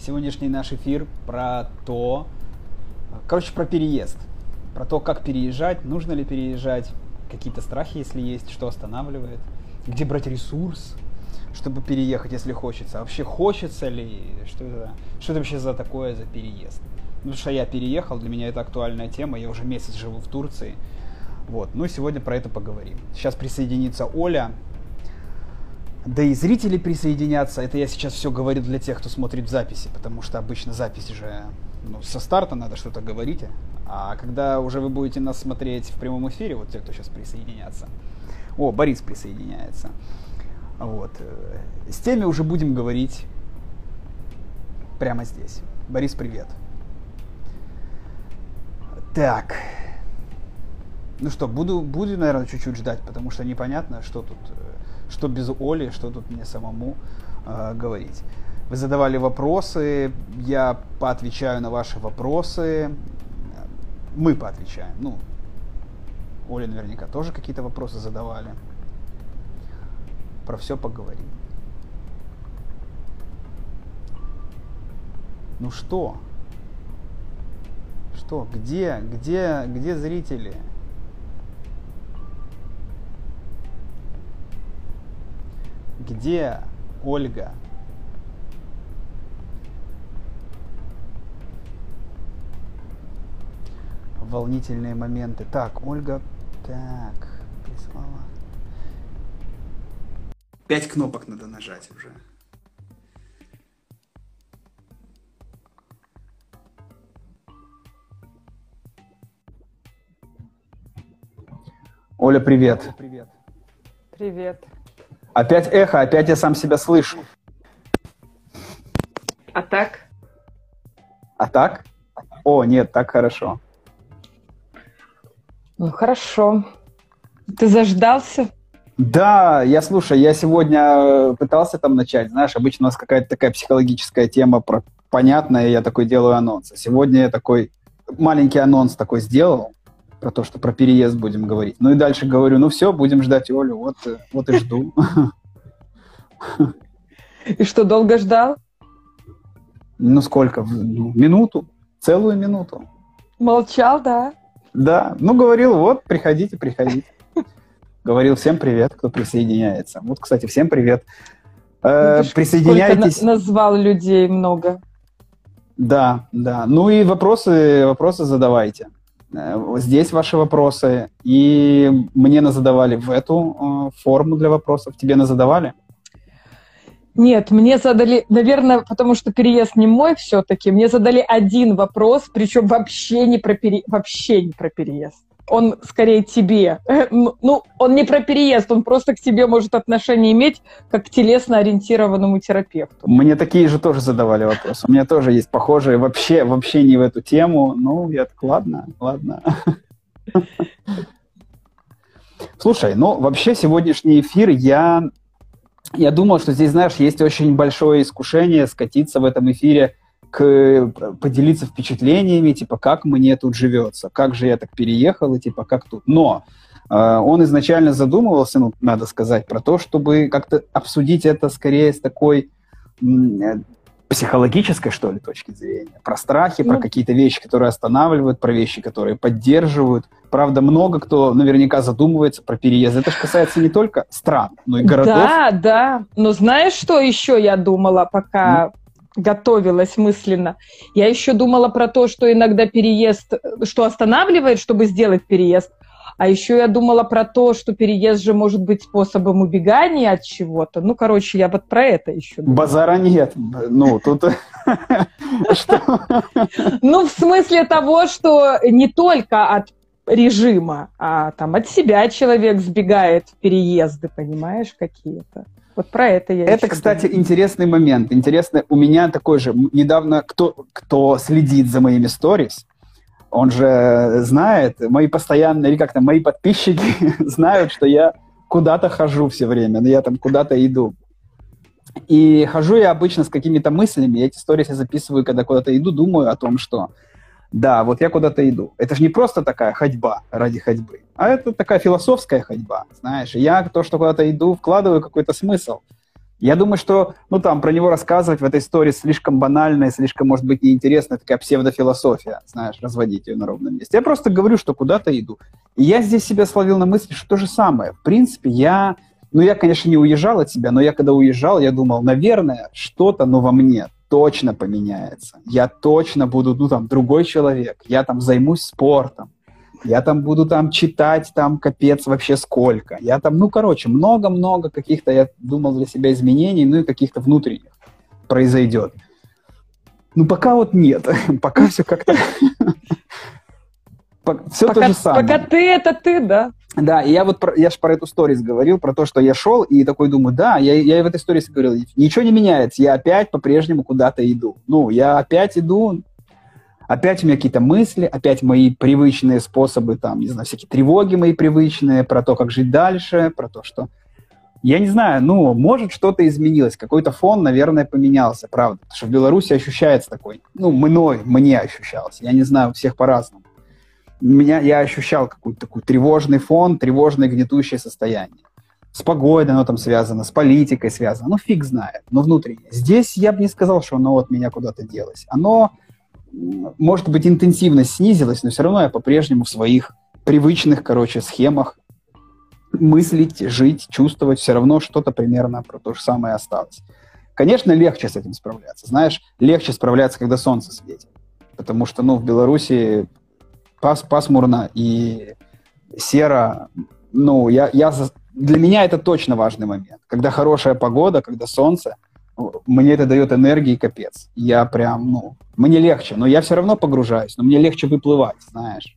Сегодняшний наш эфир про то, короче, про переезд. Про то, как переезжать, нужно ли переезжать, какие-то страхи, если есть, что останавливает, где брать ресурс, чтобы переехать, если хочется. А вообще хочется ли, что это, что это вообще за такое за переезд? Ну, потому что я переехал, для меня это актуальная тема, я уже месяц живу в Турции. Вот, ну сегодня про это поговорим. Сейчас присоединится Оля, да и зрители присоединятся. Это я сейчас все говорю для тех, кто смотрит записи, потому что обычно записи же ну, со старта надо что-то говорить. А когда уже вы будете нас смотреть в прямом эфире, вот те, кто сейчас присоединятся. О, Борис присоединяется. Вот. Э, с теми уже будем говорить прямо здесь. Борис, привет. Так. Ну что, буду, буду, наверное, чуть-чуть ждать, потому что непонятно, что тут, э, что без Оли, что тут мне самому э, говорить. Вы задавали вопросы, я поотвечаю на ваши вопросы, мы поотвечаем. Ну, Оля наверняка тоже какие-то вопросы задавали. Про все поговорим. Ну что? Что? Где? Где? Где зрители? Где Ольга? Волнительные моменты. Так, Ольга, так, прислала. Пять кнопок надо нажать уже. Оля, привет. Привет. Привет. Опять эхо, опять я сам себя слышу. А так? А так? О, нет, так хорошо. Ну хорошо. Ты заждался? Да, я слушай, я сегодня э, пытался там начать, знаешь, обычно у нас какая-то такая психологическая тема про понятная, я такой делаю анонс. А сегодня я такой маленький анонс такой сделал про то, что про переезд будем говорить. Ну и дальше говорю, ну все, будем ждать Олю, вот, э, вот и жду. И что, долго ждал? Ну сколько? Ну, минуту, целую минуту. Молчал, да? Да, ну говорил, вот, приходите, приходите говорил всем привет, кто присоединяется. Вот, кстати, всем привет. Э, Видишь, присоединяйтесь. На- назвал людей много. Да, да. Ну и вопросы, вопросы задавайте. Э, здесь ваши вопросы. И мне назадавали в эту э, форму для вопросов. Тебе назадавали? Нет, мне задали, наверное, потому что переезд не мой все-таки, мне задали один вопрос, причем вообще не про, пере... вообще не про переезд он скорее тебе. Ну, он не про переезд, он просто к тебе может отношение иметь, как к телесно-ориентированному терапевту. Мне такие же тоже задавали вопросы. У меня тоже есть похожие, вообще, вообще не в эту тему. Ну, я так, ладно, ладно. Слушай, ну, вообще сегодняшний эфир я... Я думал, что здесь, знаешь, есть очень большое искушение скатиться в этом эфире к, поделиться впечатлениями, типа, как мне тут живется, как же я так переехал, и типа, как тут. Но э, он изначально задумывался, ну, надо сказать, про то, чтобы как-то обсудить это скорее с такой э, психологической, что ли, точки зрения. Про страхи, ну, про какие-то вещи, которые останавливают, про вещи, которые поддерживают. Правда, много кто наверняка задумывается про переезд. Это же касается не только стран, но и городов. Да, да. Но знаешь, что еще я думала, пока готовилась мысленно. Я еще думала про то, что иногда переезд, что останавливает, чтобы сделать переезд, а еще я думала про то, что переезд же может быть способом убегания от чего-то. Ну, короче, я вот про это еще думала. Базара нет. Ну, тут... Ну, в смысле того, что не только от режима, а там от себя человек сбегает в переезды, понимаешь, какие-то. Вот про это я Это, кстати, думаю. интересный момент. Интересно, у меня такой же, недавно кто, кто следит за моими сторис, он же знает, мои постоянные, или как-то мои подписчики знают, что я куда-то хожу все время, но я там куда-то иду. И хожу я обычно с какими-то мыслями, я эти сторис я записываю, когда куда-то иду, думаю о том, что да, вот я куда-то иду. Это же не просто такая ходьба ради ходьбы, а это такая философская ходьба, знаешь. Я то, что куда-то иду, вкладываю какой-то смысл. Я думаю, что, ну, там, про него рассказывать в этой истории слишком банально и слишком, может быть, неинтересно, такая псевдофилософия, знаешь, разводить ее на ровном месте. Я просто говорю, что куда-то иду. И я здесь себя словил на мысли, что то же самое. В принципе, я, ну, я, конечно, не уезжал от себя, но я, когда уезжал, я думал, наверное, что-то, но во мне точно поменяется. Я точно буду, ну, там, другой человек. Я там займусь спортом я там буду там читать, там капец вообще сколько. Я там, ну, короче, много-много каких-то, я думал для себя изменений, ну и каких-то внутренних произойдет. Ну, пока вот нет. пока все как-то... все то же самое. Пока ты это ты, да. Да, и я вот, про, я же про эту сторис говорил, про то, что я шел и такой думаю, да, я, я в этой сторис говорил, ничего не меняется, я опять по-прежнему куда-то иду. Ну, я опять иду, Опять у меня какие-то мысли, опять мои привычные способы, там, не знаю, всякие тревоги мои привычные, про то, как жить дальше, про то, что... Я не знаю, ну, может, что-то изменилось, какой-то фон, наверное, поменялся, правда. Потому что в Беларуси ощущается такой, ну, мной, мне ощущался. Я не знаю, всех по-разному. Меня, я ощущал какой-то такой тревожный фон, тревожное гнетущее состояние. С погодой оно там связано, с политикой связано. Ну, фиг знает, но внутренне. Здесь я бы не сказал, что оно от меня куда-то делось. Оно может быть, интенсивность снизилась, но все равно я по-прежнему в своих привычных, короче, схемах мыслить, жить, чувствовать, все равно что-то примерно про то же самое осталось. Конечно, легче с этим справляться. Знаешь, легче справляться, когда солнце светит. Потому что, ну, в Беларуси пас пасмурно и серо. Ну, я, я, для меня это точно важный момент. Когда хорошая погода, когда солнце – мне это дает энергии капец. Я прям, ну, мне легче, но я все равно погружаюсь, но мне легче выплывать, знаешь.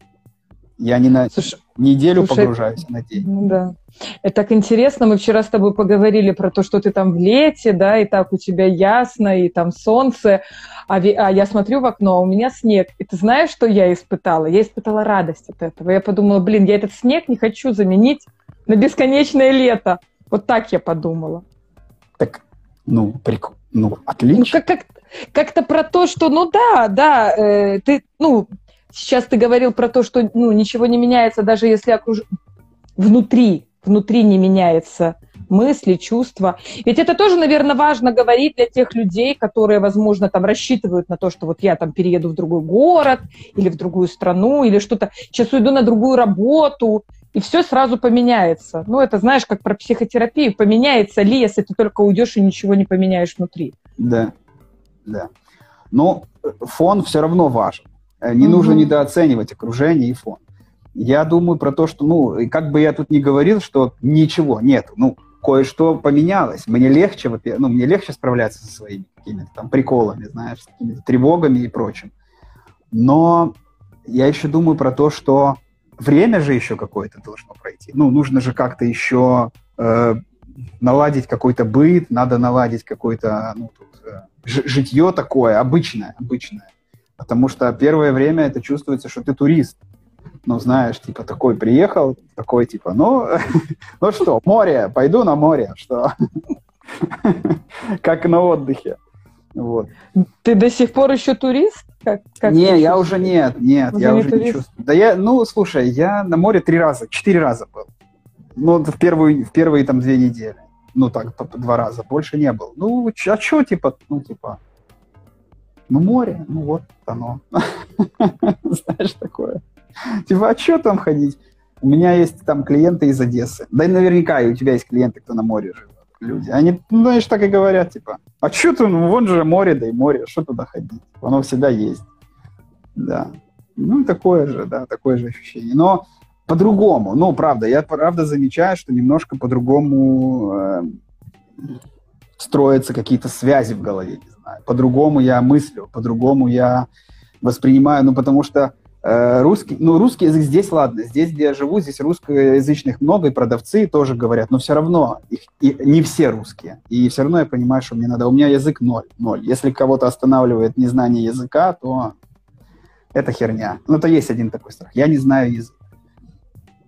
Я не на Слушай, неделю слушай, погружаюсь, на день. Ну да. Это так интересно. Мы вчера с тобой поговорили про то, что ты там в лете, да, и так у тебя ясно, и там солнце. А, ви... а я смотрю в окно, а у меня снег. И ты знаешь, что я испытала? Я испытала радость от этого. Я подумала, блин, я этот снег не хочу заменить на бесконечное лето. Вот так я подумала. Так ну, прик... ну отлично. Ну, как, как, как-то про то, что, ну да, да, э, ты, ну, сейчас ты говорил про то, что, ну, ничего не меняется, даже если окруж... внутри, внутри не меняется мысли, чувства. Ведь это тоже, наверное, важно говорить для тех людей, которые, возможно, там рассчитывают на то, что вот я там перееду в другой город или в другую страну, или что-то, сейчас уйду на другую работу, и все сразу поменяется. Ну, это знаешь, как про психотерапию. Поменяется ли, если ты только уйдешь и ничего не поменяешь внутри? Да, да. Но фон все равно важен. Э, не угу. нужно недооценивать окружение и фон. Я думаю про то, что, ну, как бы я тут ни говорил, что ничего нет. Ну, кое-что поменялось. Мне легче, ну, мне легче справляться со своими какими-то там приколами, знаешь, с какими-то тревогами и прочим. Но я еще думаю про то, что время же еще какое-то должно пройти. Ну, нужно же как-то еще э, наладить какой-то быт, надо наладить какое-то ну, тут, э, житье такое, обычное, обычное. Потому что первое время это чувствуется, что ты турист. Ну, знаешь, типа такой приехал, такой типа, ну, ну что, море, пойду на море, что? Как на отдыхе. Вот. Ты до сих пор еще турист? Как, как не, я уже нет, нет, уже я не уже турист? не чувствую. Да я, ну, слушай, я на море три раза, четыре раза был. Ну, в, первую, в первые там две недели. Ну, так, по, по два раза. Больше не был. Ну, а что, типа, ну, типа, ну, море, ну, вот оно. Знаешь, такое. Типа, а что там ходить? У меня есть там клиенты из Одессы. Да и наверняка и у тебя есть клиенты, кто на море живет люди. Они, ну, знаешь, так и говорят, типа, а что ты, ну, вон же море, да и море, что туда ходить? Оно всегда есть. Да. Ну, такое же, да, такое же ощущение. Но по-другому, ну, правда, я правда замечаю, что немножко по-другому э, строятся какие-то связи в голове, не знаю. По-другому я мыслю, по-другому я воспринимаю, ну, потому что Э, русский, ну, русский язык здесь, ладно, здесь, где я живу, здесь русскоязычных много, и продавцы тоже говорят, но все равно их, и, не все русские. И все равно я понимаю, что мне надо. У меня язык ноль, ноль. Если кого-то останавливает незнание языка, то это херня. Ну, то есть один такой страх. Я не знаю язык.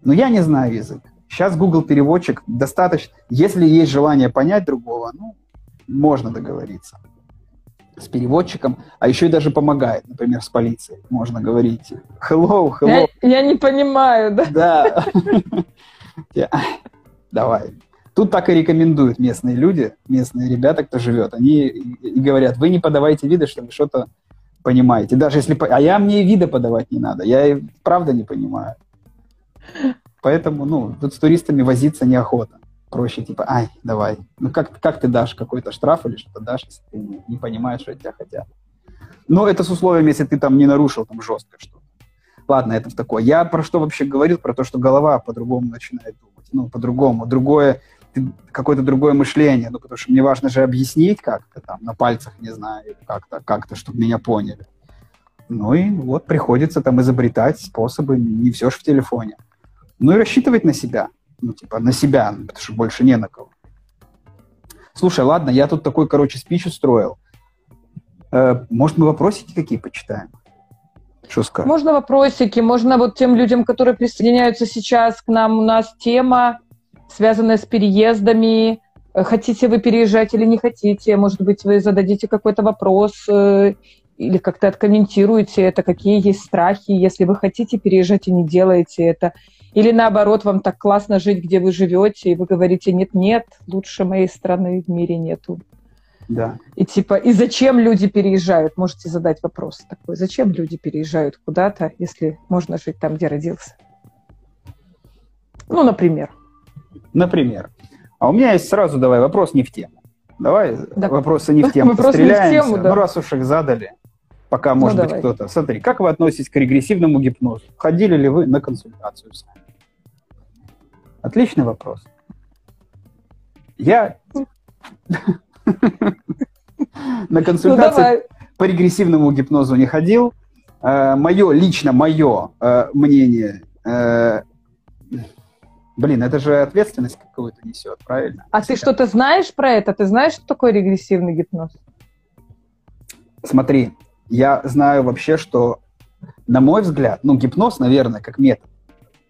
Но я не знаю язык. Сейчас Google переводчик достаточно. Если есть желание понять другого, ну, можно договориться с переводчиком, а еще и даже помогает, например, с полицией. Можно говорить hello, hello. Я, я не понимаю, да? Да. Давай. Тут так и рекомендуют местные люди, местные ребята, кто живет. Они и говорят, вы не подавайте виды, что вы что-то понимаете. Даже если... А я мне и вида подавать не надо. Я и правда не понимаю. Поэтому, ну, тут с туристами возиться неохота. Проще, типа, ай, давай. Ну, как, как ты дашь какой-то штраф или что-то дашь, если ты не, не понимаешь, что от тебя хотят? Но это с условием, если ты там не нарушил там жестко что-то. Ладно, это в такое. Я про что вообще говорил? Про то, что голова по-другому начинает думать. Ну, по-другому. Другое, какое-то другое мышление. Ну, потому что мне важно же объяснить как-то там, на пальцах, не знаю, как-то, как-то, чтобы меня поняли. Ну и вот приходится там изобретать способы, не все же в телефоне. Ну и рассчитывать на себя. Ну, типа, на себя, потому что больше не на кого. Слушай, ладно, я тут такой, короче, спич устроил. Э, может, мы вопросики какие почитаем? Что скажешь? Можно вопросики, можно вот тем людям, которые присоединяются сейчас к нам, у нас тема, связанная с переездами. Э, хотите вы переезжать или не хотите? Может быть, вы зададите какой-то вопрос э, или как-то откомментируете это, какие есть страхи, если вы хотите переезжать и не делаете это. Или наоборот, вам так классно жить, где вы живете, и вы говорите, нет-нет, лучше моей страны в мире нету. Да. И типа, и зачем люди переезжают? Можете задать вопрос такой. Зачем люди переезжают куда-то, если можно жить там, где родился? Ну, например. Например. А у меня есть сразу, давай, вопрос не в тему. Давай да. вопросы не в тему. Вопрос не в тему, да. Ну, раз уж их задали, пока, может ну, быть, давай. кто-то. Смотри, как вы относитесь к регрессивному гипнозу? Ходили ли вы на консультацию сами? Отличный вопрос. Я на консультацию ну, по регрессивному гипнозу не ходил. Э, мое, лично мое э, мнение, э, блин, это же ответственность какую-то несет, правильно? А ты что-то знаешь про это? Ты знаешь, что такое регрессивный гипноз? Смотри, я знаю вообще, что, на мой взгляд, ну, гипноз, наверное, как метод,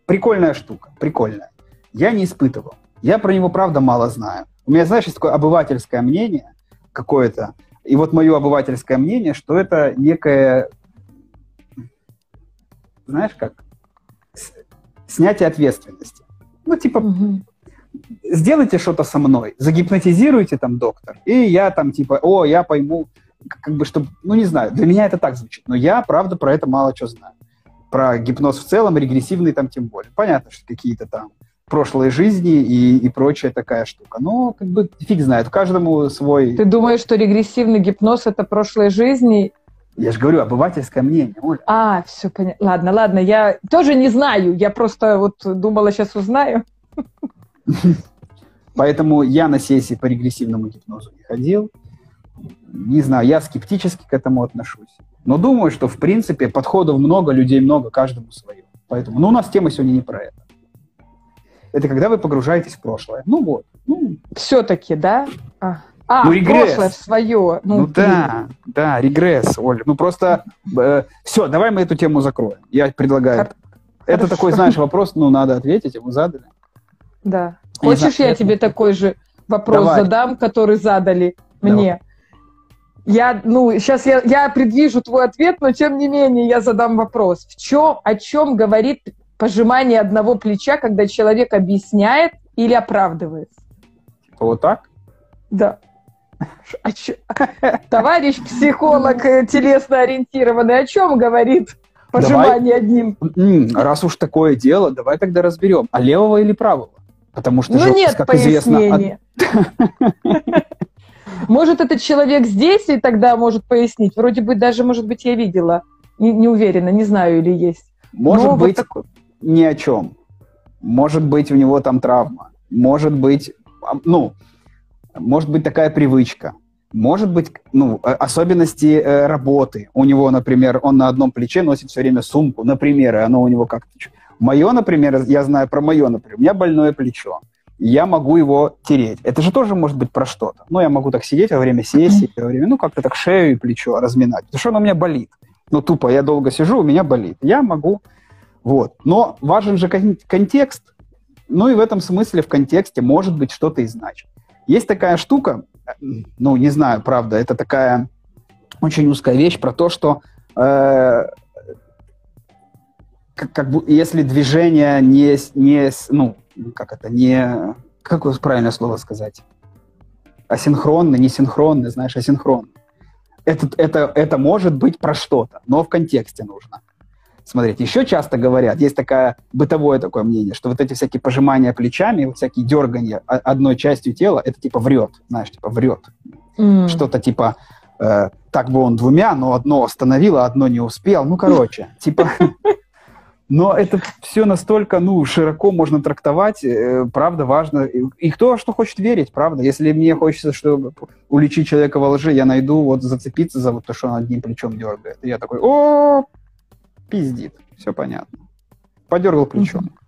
прикольная штука, прикольная. Я не испытывал. Я про него, правда, мало знаю. У меня, знаешь, есть такое обывательское мнение какое-то, и вот мое обывательское мнение, что это некое, знаешь как, снятие ответственности. Ну, типа, сделайте что-то со мной, загипнотизируйте там доктор, и я там типа, о, я пойму, как бы, чтобы, ну, не знаю, для меня это так звучит, но я, правда, про это мало что знаю. Про гипноз в целом, регрессивный там тем более. Понятно, что какие-то там прошлой жизни и, и прочая такая штука. Но как бы фиг знает, каждому свой... Ты думаешь, что регрессивный гипноз — это прошлой жизни? Я же говорю, обывательское мнение, Оля. А, все понятно. Ладно, ладно, я тоже не знаю, я просто вот думала, сейчас узнаю. Поэтому я на сессии по регрессивному гипнозу не ходил. Не знаю, я скептически к этому отношусь. Но думаю, что, в принципе, подходов много, людей много, каждому свое. Поэтому, ну, у нас тема сегодня не про это это когда вы погружаетесь в прошлое. Ну вот. Ну. Все-таки, да? А, а ну, регресс. прошлое в свое. Ну, ну да, да, регресс, Оль. Ну просто э, все, давай мы эту тему закроем. Я предлагаю. Хор- это Хорошо. такой, знаешь, вопрос, ну надо ответить, ему задали. Да. Хочешь, знаю, я тебе такой же вопрос давай. задам, который задали давай. мне? Я, ну, сейчас я, я предвижу твой ответ, но тем не менее я задам вопрос. В чем, о чем говорит пожимание одного плеча, когда человек объясняет или оправдывается. Типа вот так? Да. А чё? Товарищ психолог э, телесно ориентированный о чем говорит пожимание давай, одним? Раз уж такое дело, давай тогда разберем, а левого или правого? Потому что ну, жопа, нет как пояснения. известно... От... Может, этот человек здесь, и тогда может пояснить. Вроде бы даже, может быть, я видела. Не, не уверена, не знаю, или есть. Может Но быть, вот такой ни о чем. Может быть, у него там травма. Может быть, а, ну, может быть такая привычка. Может быть, ну, особенности э, работы. У него, например, он на одном плече носит все время сумку, например, и оно у него как-то... Мое, например, я знаю про мое, например, у меня больное плечо. Я могу его тереть. Это же тоже может быть про что-то. Ну, я могу так сидеть во время сессии, во время, ну, как-то так шею и плечо разминать. Потому что оно у меня болит. Ну, тупо, я долго сижу, у меня болит. Я могу вот. Но важен же кон- контекст, ну и в этом смысле в контексте может быть что-то и значит. Есть такая штука, ну, не знаю, правда, это такая очень узкая вещь про то, что э, как, как бы, если движение не, не, ну, как это, не, как правильное слово сказать? Асинхронный, не синхронный, знаешь, асинхронный. Это, это, это может быть про что-то, но в контексте нужно. Смотрите, еще часто говорят, есть такое бытовое такое мнение, что вот эти всякие пожимания плечами, вот всякие дергания одной частью тела, это типа врет, знаешь, типа врет. Mm. Что-то типа, э, так бы он двумя, но одно остановил, а одно не успел. Ну, короче, типа... Но это все настолько, ну, широко можно трактовать, э, правда, важно. И кто что хочет верить, правда. Если мне хочется, чтобы уличить человека во лжи, я найду вот зацепиться за вот то, что он одним плечом дергает. И я такой, о, пиздит, все понятно. Подергал плечом. Mm-hmm.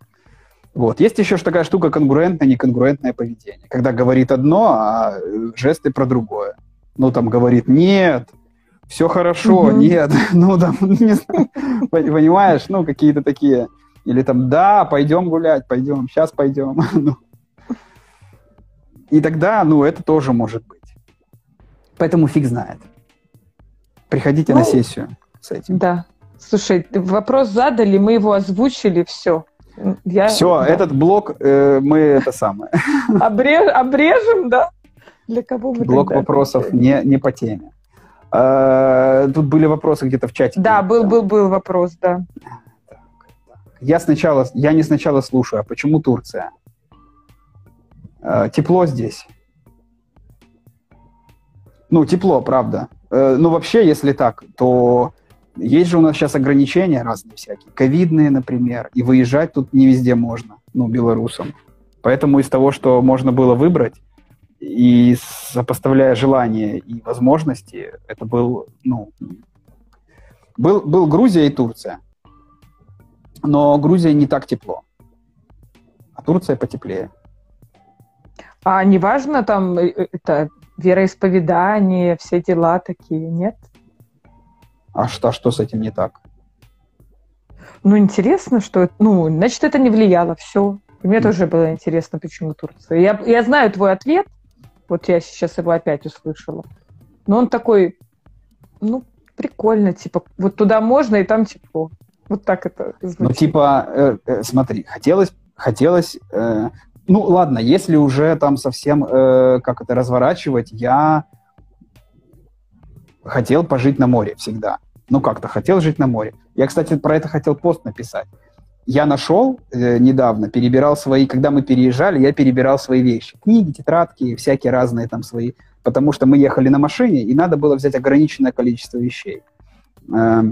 Вот. Есть еще такая штука конгруентное, неконгруентное поведение. Когда говорит одно, а э, жесты про другое. Ну, там говорит «нет», все хорошо, угу. нет, ну там, не знаю, понимаешь, ну какие-то такие, или там, да, пойдем гулять, пойдем, сейчас пойдем. Ну. И тогда, ну, это тоже может быть. Поэтому фиг знает. Приходите ну, на сессию с этим. Да. Слушай, вопрос задали, мы его озвучили, все. Я, все, да. этот блок э, мы это самое. Обреж, обрежем, да? Для кого мы Блок вопросов не, не по теме. А, тут были вопросы где-то в чате. Да, был, был, был вопрос, да. Я сначала, я не сначала слушаю, а почему Турция? А, тепло здесь. Ну, тепло, правда. Э, ну, вообще, если так, то есть же у нас сейчас ограничения разные всякие. Ковидные, например, и выезжать тут не везде можно, ну, белорусам. Поэтому из того, что можно было выбрать, и сопоставляя желания и возможности, это был, ну, был, был Грузия и Турция. Но Грузия не так тепло, а Турция потеплее. А неважно там э, э, это вероисповедание, все дела такие, нет? А что, а что с этим не так? Ну, интересно, что... Ну, значит, это не влияло, все. мне тоже было интересно, почему Турция. Я, я знаю твой ответ, вот я сейчас его опять услышала. Но он такой, ну, прикольно, типа, вот туда можно, и там тепло. Вот так это звучит. Ну, типа, э, э, смотри, хотелось, хотелось, э, ну, ладно, если уже там совсем, э, как это, разворачивать, я хотел пожить на море всегда. Ну, как-то хотел жить на море. Я, кстати, про это хотел пост написать я нашел э, недавно, перебирал свои, когда мы переезжали, я перебирал свои вещи. Книги, тетрадки, всякие разные там свои, потому что мы ехали на машине, и надо было взять ограниченное количество вещей. Э,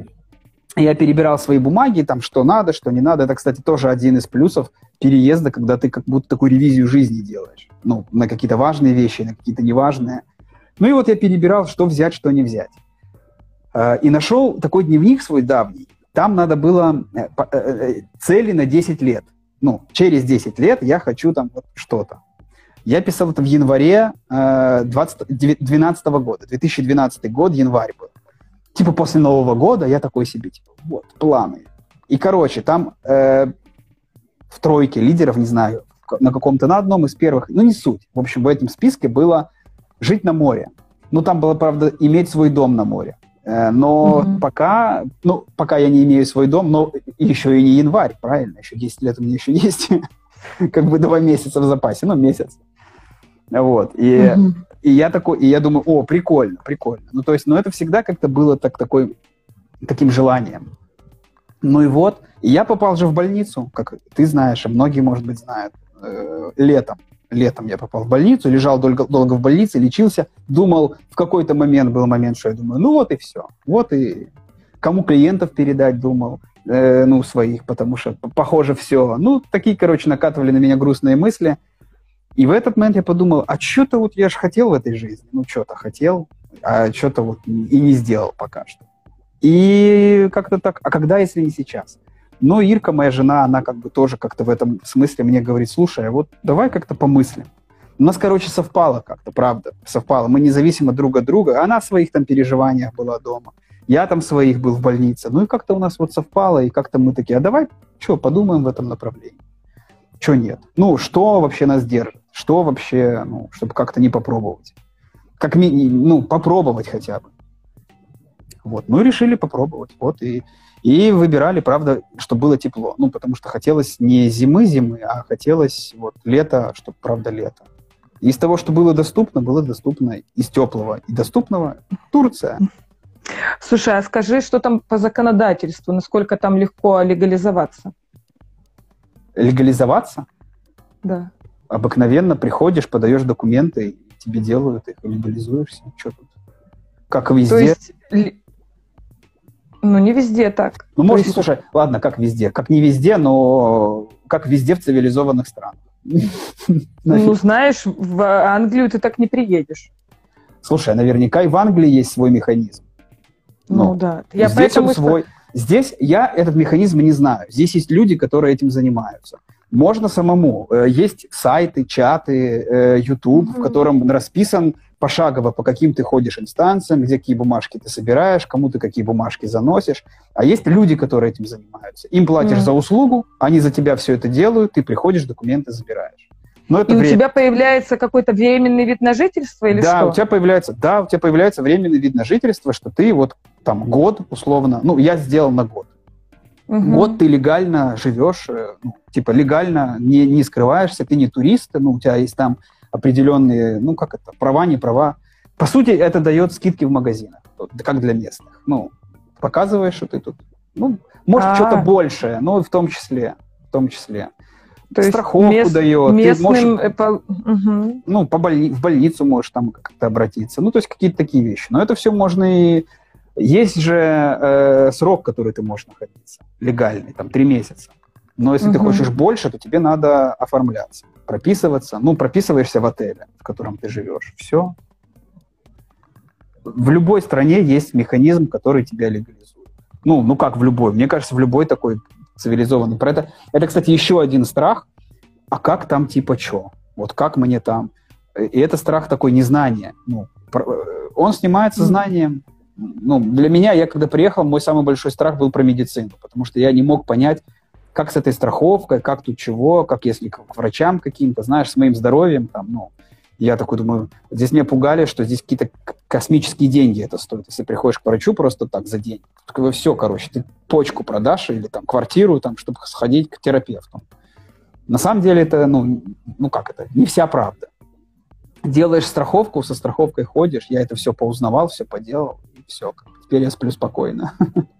я перебирал свои бумаги, там, что надо, что не надо. Это, кстати, тоже один из плюсов переезда, когда ты как будто такую ревизию жизни делаешь. Ну, на какие-то важные вещи, на какие-то неважные. Ну и вот я перебирал, что взять, что не взять. Э, и нашел такой дневник свой давний, там надо было э, э, э, цели на 10 лет. Ну, через 10 лет я хочу там вот что-то. Я писал это в январе 2012 года, 2012 год, январь был. Типа после Нового года я такой себе, типа, вот, планы. И, короче, там э, в тройке лидеров, не знаю, на каком-то, на одном из первых, ну, не суть. В общем, в этом списке было жить на море. Ну, там было, правда, иметь свой дом на море. Э, но угу. пока, ну, пока я не имею свой дом, но еще и не январь, правильно? Еще 10 лет у меня еще есть. как бы два месяца в запасе, ну, месяц. Вот. И, угу. и я такой, и я думаю, о, прикольно, прикольно. Ну, то есть, ну, это всегда как-то было так, такой, таким желанием. Ну и вот, и я попал же в больницу, как ты знаешь, а многие, может быть, знают, э, летом летом я попал в больницу, лежал долго, долго в больнице, лечился, думал, в какой-то момент был момент, что я думаю, ну вот и все, вот и кому клиентов передать думал, э, ну, своих, потому что похоже все. Ну, такие, короче, накатывали на меня грустные мысли. И в этот момент я подумал, а что-то вот я же хотел в этой жизни, ну, что-то хотел, а что-то вот и не сделал пока что. И как-то так, а когда, если не сейчас? Но Ирка, моя жена, она как бы тоже как-то в этом смысле мне говорит, слушай, а вот давай как-то помыслим. У нас, короче, совпало как-то, правда, совпало. Мы независимо друг от друга. Она в своих там переживаниях была дома. Я там своих был в больнице. Ну и как-то у нас вот совпало, и как-то мы такие, а давай, что, подумаем в этом направлении. Что нет? Ну, что вообще нас держит? Что вообще, ну, чтобы как-то не попробовать? Как ми- ну, попробовать хотя бы. Вот. Ну решили попробовать. Вот и, и выбирали, правда, чтобы было тепло. Ну, потому что хотелось не зимы-зимы, а хотелось вот лето, чтобы, правда, лето. Из того, что было доступно, было доступно из теплого и доступного Турция. Слушай, а скажи, что там по законодательству, насколько там легко легализоваться? Легализоваться? Да. Обыкновенно приходишь, подаешь документы, тебе делают их, легализуешься. Что тут? Как везде. То есть, ну, не везде так. Ну, может, есть... слушай, ладно, как везде. Как не везде, но как везде в цивилизованных странах. Ну, знаешь, в Англию ты так не приедешь. Слушай, а наверняка и в Англии есть свой механизм. Ну, ну да. Я здесь он свой. Здесь я этот механизм не знаю. Здесь есть люди, которые этим занимаются. Можно самому. Э, есть сайты, чаты, э, YouTube, mm-hmm. в котором расписан пошагово, по каким ты ходишь инстанциям, где какие бумажки ты собираешь, кому ты какие бумажки заносишь. А есть люди, которые этим занимаются. Им платишь mm-hmm. за услугу, они за тебя все это делают, ты приходишь, документы забираешь. Но это и время. у тебя появляется какой-то временный вид на жительство или да, что? у тебя появляется, да, у тебя появляется временный вид на жительство, что ты вот там год условно, ну я сделал на год. Угу. Год ты легально живешь, э, ну, типа легально не, не скрываешься, ты не турист, ну, у тебя есть там определенные, ну, как это, права, не права. По сути, это дает скидки в магазинах, как для местных. Ну, показываешь, что ты тут, ну, может, что-то большее, но в том числе, в том числе. То страховку мест, дает. Местным, ты можешь, по, угу. ну, по больни, в больницу можешь там как-то обратиться. Ну, то есть какие-то такие вещи. Но это все можно и есть же э, срок, который ты можешь находиться, легальный, там, три месяца. Но если угу. ты хочешь больше, то тебе надо оформляться, прописываться. Ну, прописываешься в отеле, в котором ты живешь. Все. В любой стране есть механизм, который тебя легализует. Ну, ну как в любой? Мне кажется, в любой такой цивилизованный. Про это, это, кстати, еще один страх. А как там типа что? Вот как мне там? И это страх такой незнания. Ну, э, он снимается знанием ну, для меня, я когда приехал, мой самый большой страх был про медицину, потому что я не мог понять, как с этой страховкой, как тут чего, как если к врачам каким-то, знаешь, с моим здоровьем, там, ну, я такой думаю, здесь меня пугали, что здесь какие-то космические деньги это стоит. Если приходишь к врачу просто так за день, то все, короче, ты почку продашь или там квартиру, там, чтобы сходить к терапевту. На самом деле это, ну, ну как это, не вся правда. Делаешь страховку, со страховкой ходишь, я это все поузнавал, все поделал, все, теперь я сплю спокойно.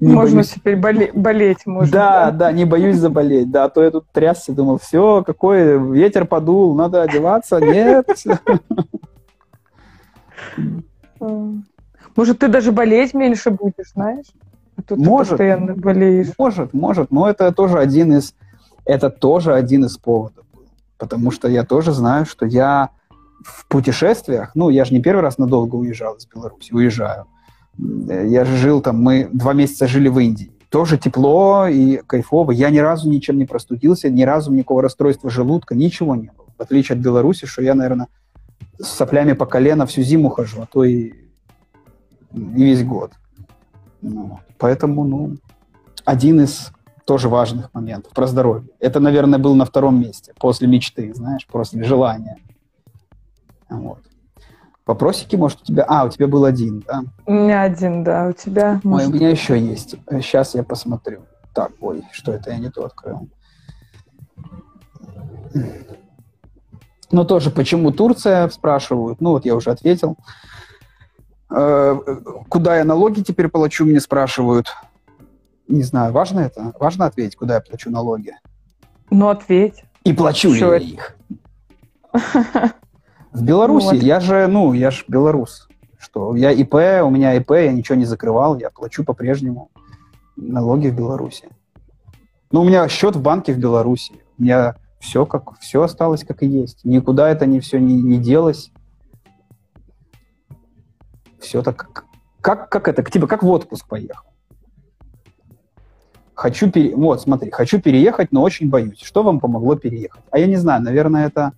Не можно боюсь. теперь боле- болеть. Можно, да, да, да, не боюсь заболеть. Да, а то я тут трясся, думал, все, какой ветер подул, надо одеваться. Нет. Может, ты даже болеть меньше будешь, знаешь? А тут может, постоянно болеешь. Может, может, но это тоже один из, это тоже один из поводов. Потому что я тоже знаю, что я в путешествиях, ну, я же не первый раз надолго уезжал из Беларуси, уезжаю. Я же жил там, мы два месяца жили в Индии. Тоже тепло и кайфово. Я ни разу ничем не простудился, ни разу никакого расстройства желудка, ничего не было. В отличие от Беларуси, что я, наверное, с соплями по колено всю зиму хожу, а то и, и весь год. Ну, поэтому, ну, один из тоже важных моментов про здоровье. Это, наверное, был на втором месте, после мечты, знаешь, после желания. Вот. Вопросики, может, у тебя... А, у тебя был один, да? У меня один, да. У тебя... Может... Ой, у меня еще есть. Сейчас я посмотрю. Так, ой, что это? Я не то открыл. Ну, тоже, почему Турция, спрашивают. Ну, вот я уже ответил. Э, куда я налоги теперь плачу, мне спрашивают. Не знаю, важно это? Важно ответить, куда я плачу налоги? Ну, ответь. И плачу ли я их? В Беларуси вот. я же, ну, я же белорус. Что я ИП, у меня ИП, я ничего не закрывал, я плачу по-прежнему налоги в Беларуси. Ну, у меня счет в банке в Беларуси. У меня все, как, все осталось как и есть. Никуда это не все не, не делось. Все так, как, как, как это, типа, как в отпуск поехал. Хочу пере... Вот, смотри, хочу переехать, но очень боюсь. Что вам помогло переехать? А я не знаю, наверное, это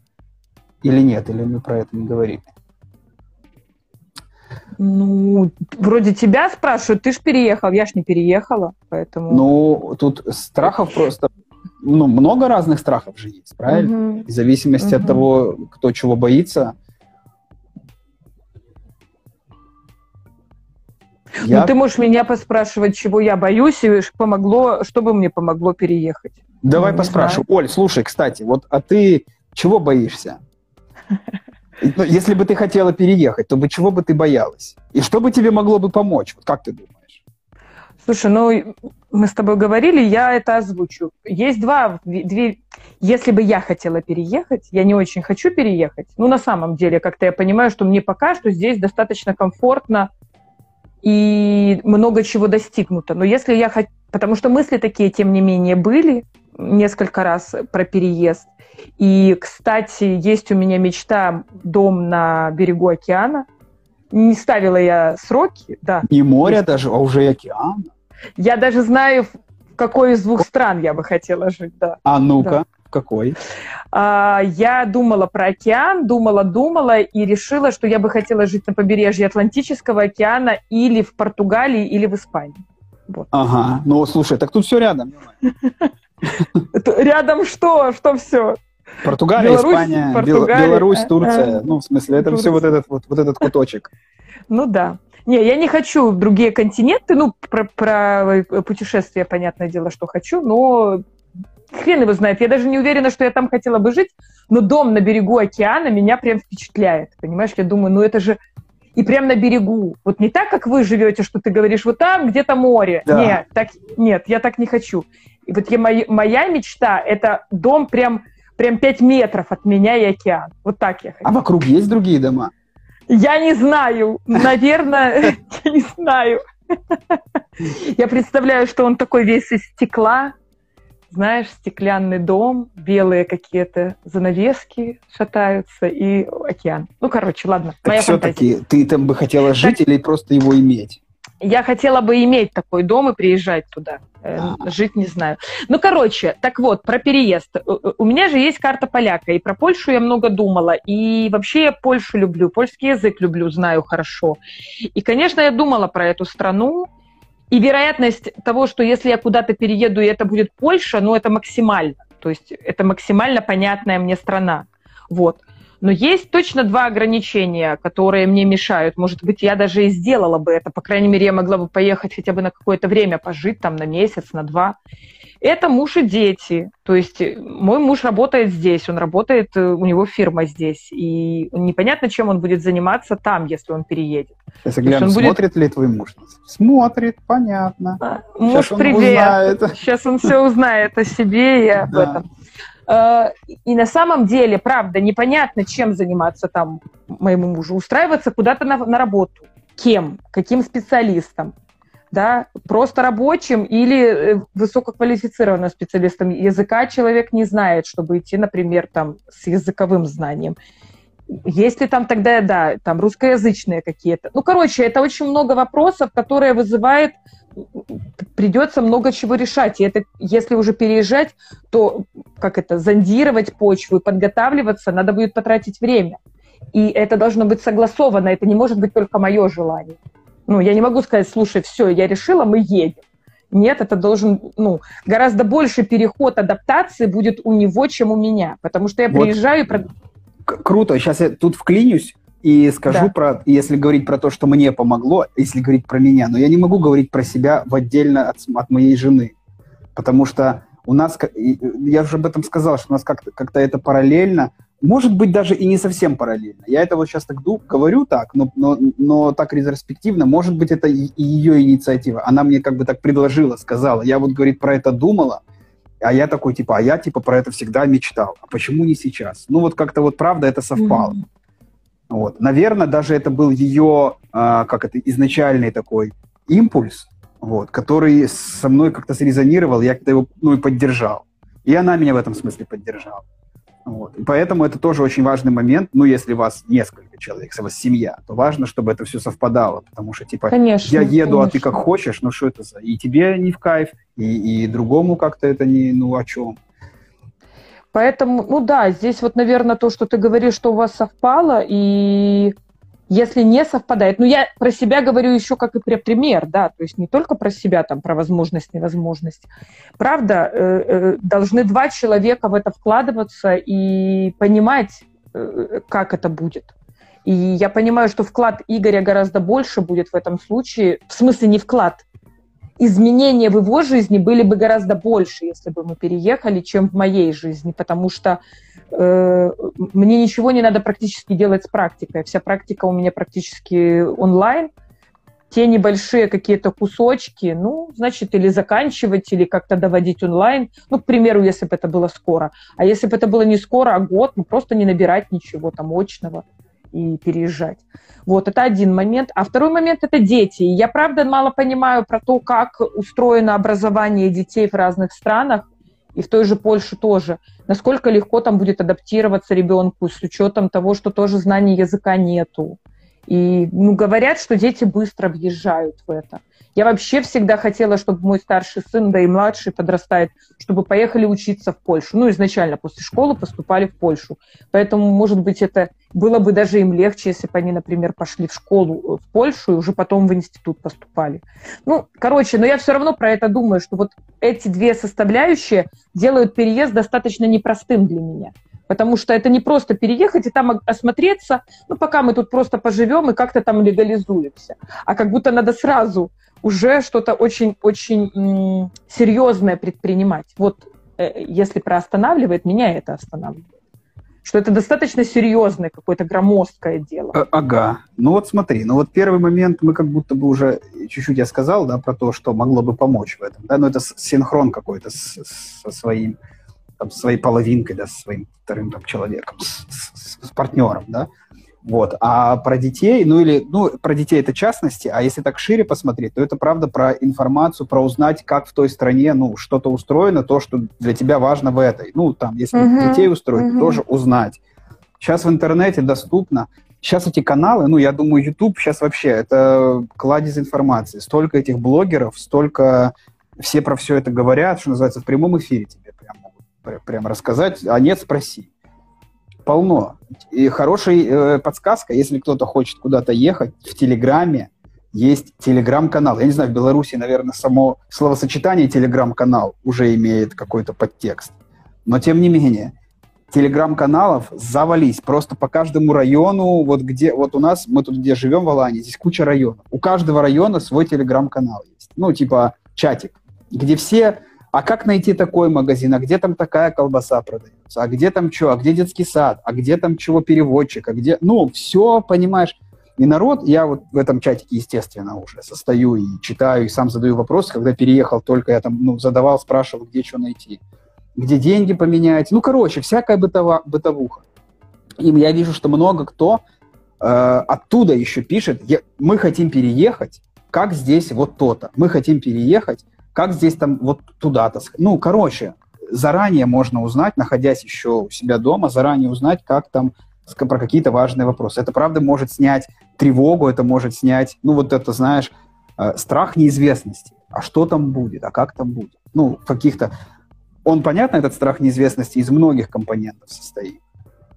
или нет? Или мы про это не говорили? Ну, вроде тебя спрашивают, ты ж переехал, я ж не переехала, поэтому... Ну, тут страхов просто... Ну, много разных страхов же есть, правильно? Угу. В зависимости угу. от того, кто чего боится. Я... Ну, ты можешь меня поспрашивать, чего я боюсь, и помогло, что бы мне помогло переехать. Давай ну, поспрашиваю. Оль, слушай, кстати, вот, а ты чего боишься? Ну, если бы ты хотела переехать, то бы чего бы ты боялась? И что бы тебе могло бы помочь? Вот как ты думаешь? Слушай, ну, мы с тобой говорили, я это озвучу. Есть два, две... Если бы я хотела переехать, я не очень хочу переехать. Ну, на самом деле, как-то я понимаю, что мне пока что здесь достаточно комфортно и много чего достигнуто. Но если я хочу... Потому что мысли такие, тем не менее, были несколько раз про переезд. И, кстати, есть у меня мечта дом на берегу океана. Не ставила я сроки, да. Не море даже, а уже океан. Я даже знаю, в какой из двух стран я бы хотела жить, да. А ну-ка, да. какой? А, я думала про океан, думала, думала и решила, что я бы хотела жить на побережье Атлантического океана или в Португалии, или в Испании. Вот. Ага, ну слушай, так тут все рядом. Рядом что? Что все? Португалия, Беларусь, Испания, Португалия, Беларусь, а, Турция. А, ну, в смысле, это Турция. все вот этот вот, вот этот куточек. Ну да. Не, я не хочу другие континенты, ну, про, про путешествия, понятное дело, что хочу, но хрен его знает. Я даже не уверена, что я там хотела бы жить, но дом на берегу океана меня прям впечатляет. Понимаешь, я думаю, ну это же и прям на берегу. Вот не так, как вы живете, что ты говоришь, вот там где-то море. Да. Нет, так, нет, я так не хочу. И вот я, моя, моя мечта – это дом прям, прям 5 метров от меня и океан. Вот так я хочу. А вокруг есть другие дома? Я не знаю. Наверное, я не знаю. Я представляю, что он такой весь из стекла, знаешь, стеклянный дом, белые какие-то занавески шатаются и океан. Ну, короче, ладно. Так все-таки ты там бы хотела жить так... или просто его иметь? Я хотела бы иметь такой дом и приезжать туда. Э, жить не знаю. Ну, короче, так вот, про переезд. У меня же есть карта поляка, и про Польшу я много думала. И вообще я Польшу люблю, польский язык люблю, знаю хорошо. И, конечно, я думала про эту страну. И вероятность того, что если я куда-то перееду, и это будет Польша, ну, это максимально. То есть это максимально понятная мне страна. Вот. Но есть точно два ограничения, которые мне мешают. Может быть, я даже и сделала бы это. По крайней мере, я могла бы поехать хотя бы на какое-то время, пожить там на месяц, на два. Это муж и дети. То есть э, мой муж работает здесь, он работает, э, у него фирма здесь. И непонятно, чем он будет заниматься там, если он переедет. Если глянем, смотрит будет... ли твой муж? Смотрит, понятно. А, муж, привет. Узнает. Сейчас он все узнает о себе и об да. этом. Э, и на самом деле, правда, непонятно, чем заниматься там моему мужу. Устраиваться куда-то на, на работу. Кем? Каким специалистом? Да, просто рабочим или э, высококвалифицированным специалистом. Языка человек не знает, чтобы идти, например, там, с языковым знанием. Есть ли там тогда, да, там русскоязычные какие-то. Ну, короче, это очень много вопросов, которые вызывают придется много чего решать. И это, если уже переезжать, то как это, зондировать почву и подготавливаться, надо будет потратить время. И это должно быть согласовано, это не может быть только мое желание. Ну, я не могу сказать, слушай, все, я решила, мы едем. Нет, это должен, ну, гораздо больше переход адаптации будет у него, чем у меня, потому что я вот приезжаю и... Круто, сейчас я тут вклинюсь. И скажу да. про, если говорить про то, что мне помогло, если говорить про меня, но я не могу говорить про себя в отдельно от, от моей жены, потому что у нас, я уже об этом сказал, что у нас как-то как это параллельно, может быть, даже и не совсем параллельно. Я это вот сейчас так говорю так, но, но, но так ретроспективно, может быть, это и, и ее инициатива. Она мне как бы так предложила, сказала. Я вот, говорит, про это думала, а я такой, типа, а я, типа, про это всегда мечтал. А почему не сейчас? Ну, вот как-то вот правда это совпало. Mm-hmm. Вот. Наверное, даже это был ее, а, как это, изначальный такой импульс, вот, который со мной как-то срезонировал, я как-то его ну, и поддержал. И она меня в этом смысле поддержала. Вот. И поэтому это тоже очень важный момент. Ну, если вас несколько человек, если у вас семья, то важно, чтобы это все совпадало. Потому что, типа, конечно, я еду, конечно. а ты как хочешь, ну что это за... И тебе не в кайф, и, и другому как-то это не... Ну, о чем? Поэтому, ну да, здесь вот, наверное, то, что ты говоришь, что у вас совпало, и если не совпадает, ну я про себя говорю еще как и про пример, да, то есть не только про себя, там, про возможность, невозможность. Правда, э, э, должны два человека в это вкладываться и понимать, э, как это будет. И я понимаю, что вклад Игоря гораздо больше будет в этом случае. В смысле, не вклад. Изменения в его жизни были бы гораздо больше, если бы мы переехали, чем в моей жизни, потому что э, мне ничего не надо практически делать с практикой. Вся практика у меня практически онлайн. Те небольшие какие-то кусочки, ну, значит, или заканчивать, или как-то доводить онлайн. Ну, к примеру, если бы это было скоро. А если бы это было не скоро, а год, ну, просто не набирать ничего там очного и переезжать. Вот, это один момент. А второй момент – это дети. Я, правда, мало понимаю про то, как устроено образование детей в разных странах, и в той же Польше тоже. Насколько легко там будет адаптироваться ребенку с учетом того, что тоже знаний языка нету. И ну, говорят, что дети быстро въезжают в это. Я вообще всегда хотела, чтобы мой старший сын, да и младший подрастает, чтобы поехали учиться в Польшу. Ну, изначально после школы поступали в Польшу. Поэтому, может быть, это было бы даже им легче, если бы они, например, пошли в школу в Польшу и уже потом в институт поступали. Ну, короче, но я все равно про это думаю, что вот эти две составляющие делают переезд достаточно непростым для меня потому что это не просто переехать и там осмотреться, ну, пока мы тут просто поживем и как-то там легализуемся, а как будто надо сразу уже что-то очень-очень серьезное предпринимать. Вот э, если проостанавливает, меня это останавливает. Что это достаточно серьезное какое-то громоздкое дело. А, ага. Ну вот смотри, ну вот первый момент мы как будто бы уже чуть-чуть я сказал, да, про то, что могло бы помочь в этом, да, но это синхрон какой-то со своим там, своей половинкой, да, со своим вторым там, человеком, с, с, с партнером, да. Вот. А про детей, ну или, ну, про детей это частности, а если так шире посмотреть, то это правда про информацию, про узнать, как в той стране, ну, что-то устроено, то, что для тебя важно в этой. Ну, там, если uh-huh. детей устроить, uh-huh. тоже узнать. Сейчас в интернете доступно. Сейчас эти каналы, ну, я думаю, YouTube сейчас вообще это кладезь информации. Столько этих блогеров, столько все про все это говорят, что называется, в прямом эфире тебе прям могут прям рассказать, а нет, спроси полно. И хорошая э, подсказка, если кто-то хочет куда-то ехать, в Телеграме есть Телеграм-канал. Я не знаю, в Беларуси, наверное, само словосочетание Телеграм-канал уже имеет какой-то подтекст. Но тем не менее, телеграм-каналов завались просто по каждому району, вот где, вот у нас, мы тут где живем в Алании, здесь куча районов. У каждого района свой телеграм-канал есть. Ну, типа чатик, где все а как найти такой магазин, а где там такая колбаса продается, а где там что, а где детский сад, а где там чего переводчик, а где... Ну, все, понимаешь. И народ, я вот в этом чатике, естественно, уже состою и читаю, и сам задаю вопросы. Когда переехал, только я там ну, задавал, спрашивал, где что найти. Где деньги поменять. Ну, короче, всякая бытова, бытовуха. И я вижу, что много кто э, оттуда еще пишет, мы хотим переехать, как здесь вот то-то. Мы хотим переехать, как здесь там вот туда-то. Ну, короче, заранее можно узнать, находясь еще у себя дома, заранее узнать, как там про какие-то важные вопросы. Это, правда, может снять тревогу, это может снять, ну, вот это, знаешь, э, страх неизвестности. А что там будет, а как там будет? Ну, каких-то... Он, понятно, этот страх неизвестности из многих компонентов состоит.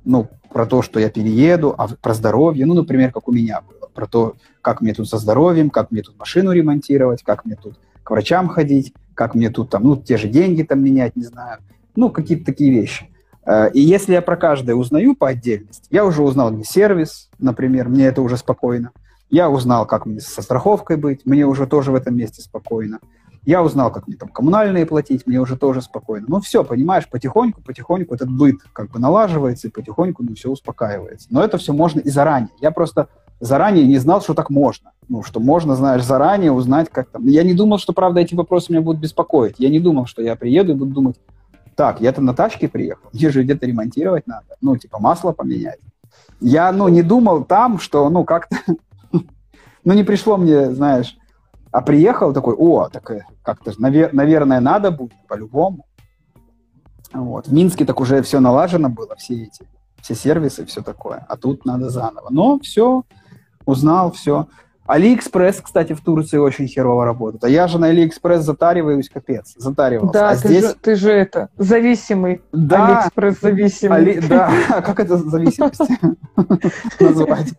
Ну, про то, что я перееду, а про здоровье, ну, например, как у меня было, про то, как мне тут со здоровьем, как мне тут машину ремонтировать, как мне тут к врачам ходить, как мне тут там, ну, те же деньги там менять, не знаю. Ну, какие-то такие вещи. Э, и если я про каждое узнаю по отдельности, я уже узнал, где сервис, например, мне это уже спокойно. Я узнал, как мне со страховкой быть, мне уже тоже в этом месте спокойно. Я узнал, как мне там коммунальные платить, мне уже тоже спокойно. Ну все, понимаешь, потихоньку, потихоньку этот быт как бы налаживается, и потихоньку ну, все успокаивается. Но это все можно и заранее. Я просто заранее не знал, что так можно. Ну, что можно, знаешь, заранее узнать, как там. Я не думал, что, правда, эти вопросы меня будут беспокоить. Я не думал, что я приеду и буду думать, так, я-то на тачке приехал, мне же где-то ремонтировать надо, ну, типа масло поменять. Я, ну, не думал там, что, ну, как-то, ну, не пришло мне, знаешь, а приехал такой, о, так э, как-то, навер- наверное, надо будет, по-любому. Вот. В Минске так уже все налажено было, все эти, все сервисы, все такое. А тут надо заново. Но все, узнал, все. Алиэкспресс, кстати, в Турции очень херово работает. А я же на Алиэкспресс затариваюсь, капец, затаривался. Да, а ты, здесь... же, ты же это, зависимый. Да. Алиэкспресс зависимый. Али... Да, а как это зависимость назвать?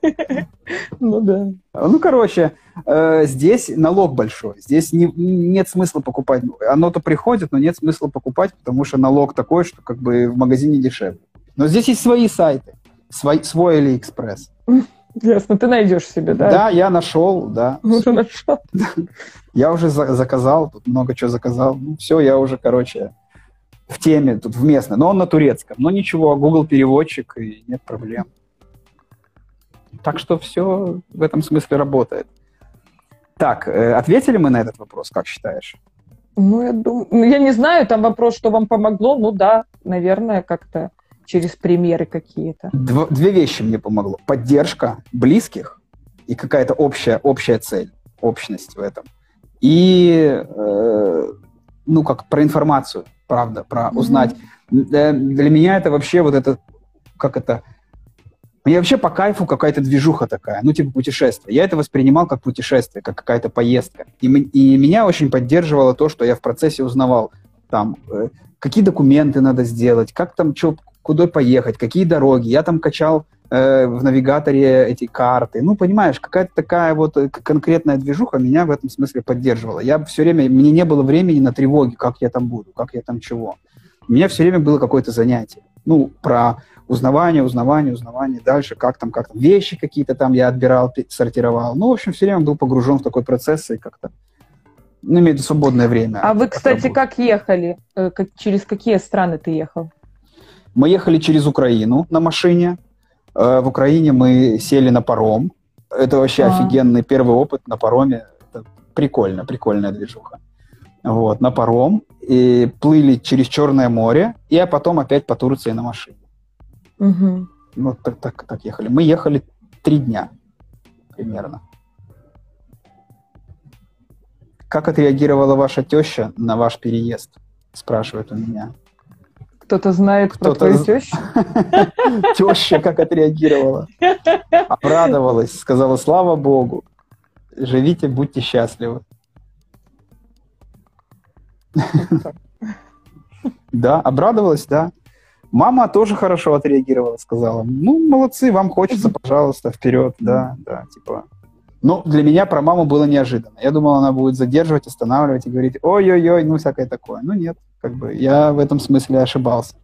Ну да. Ну, короче, э, здесь налог большой. Здесь нет смысла покупать. Оно-то приходит, но нет смысла покупать, потому что налог такой, что как бы в магазине дешевле. Но здесь есть свои сайты, свой, свой Алиэкспресс. Ясно, ты найдешь себе, да? Да, я нашел, да. Уже нашел. Я уже за- заказал, тут много чего заказал. Ну, все, я уже, короче, в теме, тут в местной. Но он на турецком. Но ничего, Google переводчик, и нет проблем. Так что все в этом смысле работает. Так, э, ответили мы на этот вопрос, как считаешь? Ну, я думаю, ну, я не знаю, там вопрос, что вам помогло, ну да, наверное, как-то через примеры какие-то. Дв- две вещи мне помогло. Поддержка близких и какая-то общая, общая цель, общность в этом. И, э, ну, как про информацию, правда, про узнать. Для, для меня это вообще вот это, как это, мне вообще по кайфу какая-то движуха такая, ну, типа путешествие. Я это воспринимал как путешествие, как какая-то поездка. И, и меня очень поддерживало то, что я в процессе узнавал, там, э, какие документы надо сделать, как там, что, куда поехать, какие дороги. Я там качал э, в навигаторе эти карты. Ну, понимаешь, какая-то такая вот э, конкретная движуха меня в этом смысле поддерживала. Я все время, мне не было времени на тревоги, как я там буду, как я там чего. У меня все время было какое-то занятие. Ну, про узнавание, узнавание, узнавание, дальше как там, как там, вещи какие-то там я отбирал, сортировал. Ну, в общем, все время был погружен в такой процесс и как-то, ну, виду свободное время. А вы, кстати, работы. как ехали? Э, как- через какие страны ты ехал? Мы ехали через Украину на машине. Э, В Украине мы сели на паром. Это вообще А. офигенный первый опыт на пароме. Это прикольно, прикольная движуха. Вот, на паром. И плыли через Черное море, и потом опять по Турции на машине. Мгм. Ну, так, так, так ехали. Мы ехали три дня примерно. Как отреагировала ваша теща на ваш переезд? Спрашивает у меня. Кто-то знает про Кто-то твою з- тещу? Теща как отреагировала? Обрадовалась, сказала, слава богу. Живите, будьте счастливы. Да, обрадовалась, да. Мама тоже хорошо отреагировала, сказала, ну, молодцы, вам хочется, пожалуйста, вперед, да, да, типа. Но для меня про маму было неожиданно. Я думал, она будет задерживать, останавливать и говорить, ой-ой-ой, ну, всякое такое. Ну, нет, как бы я в этом смысле ошибался.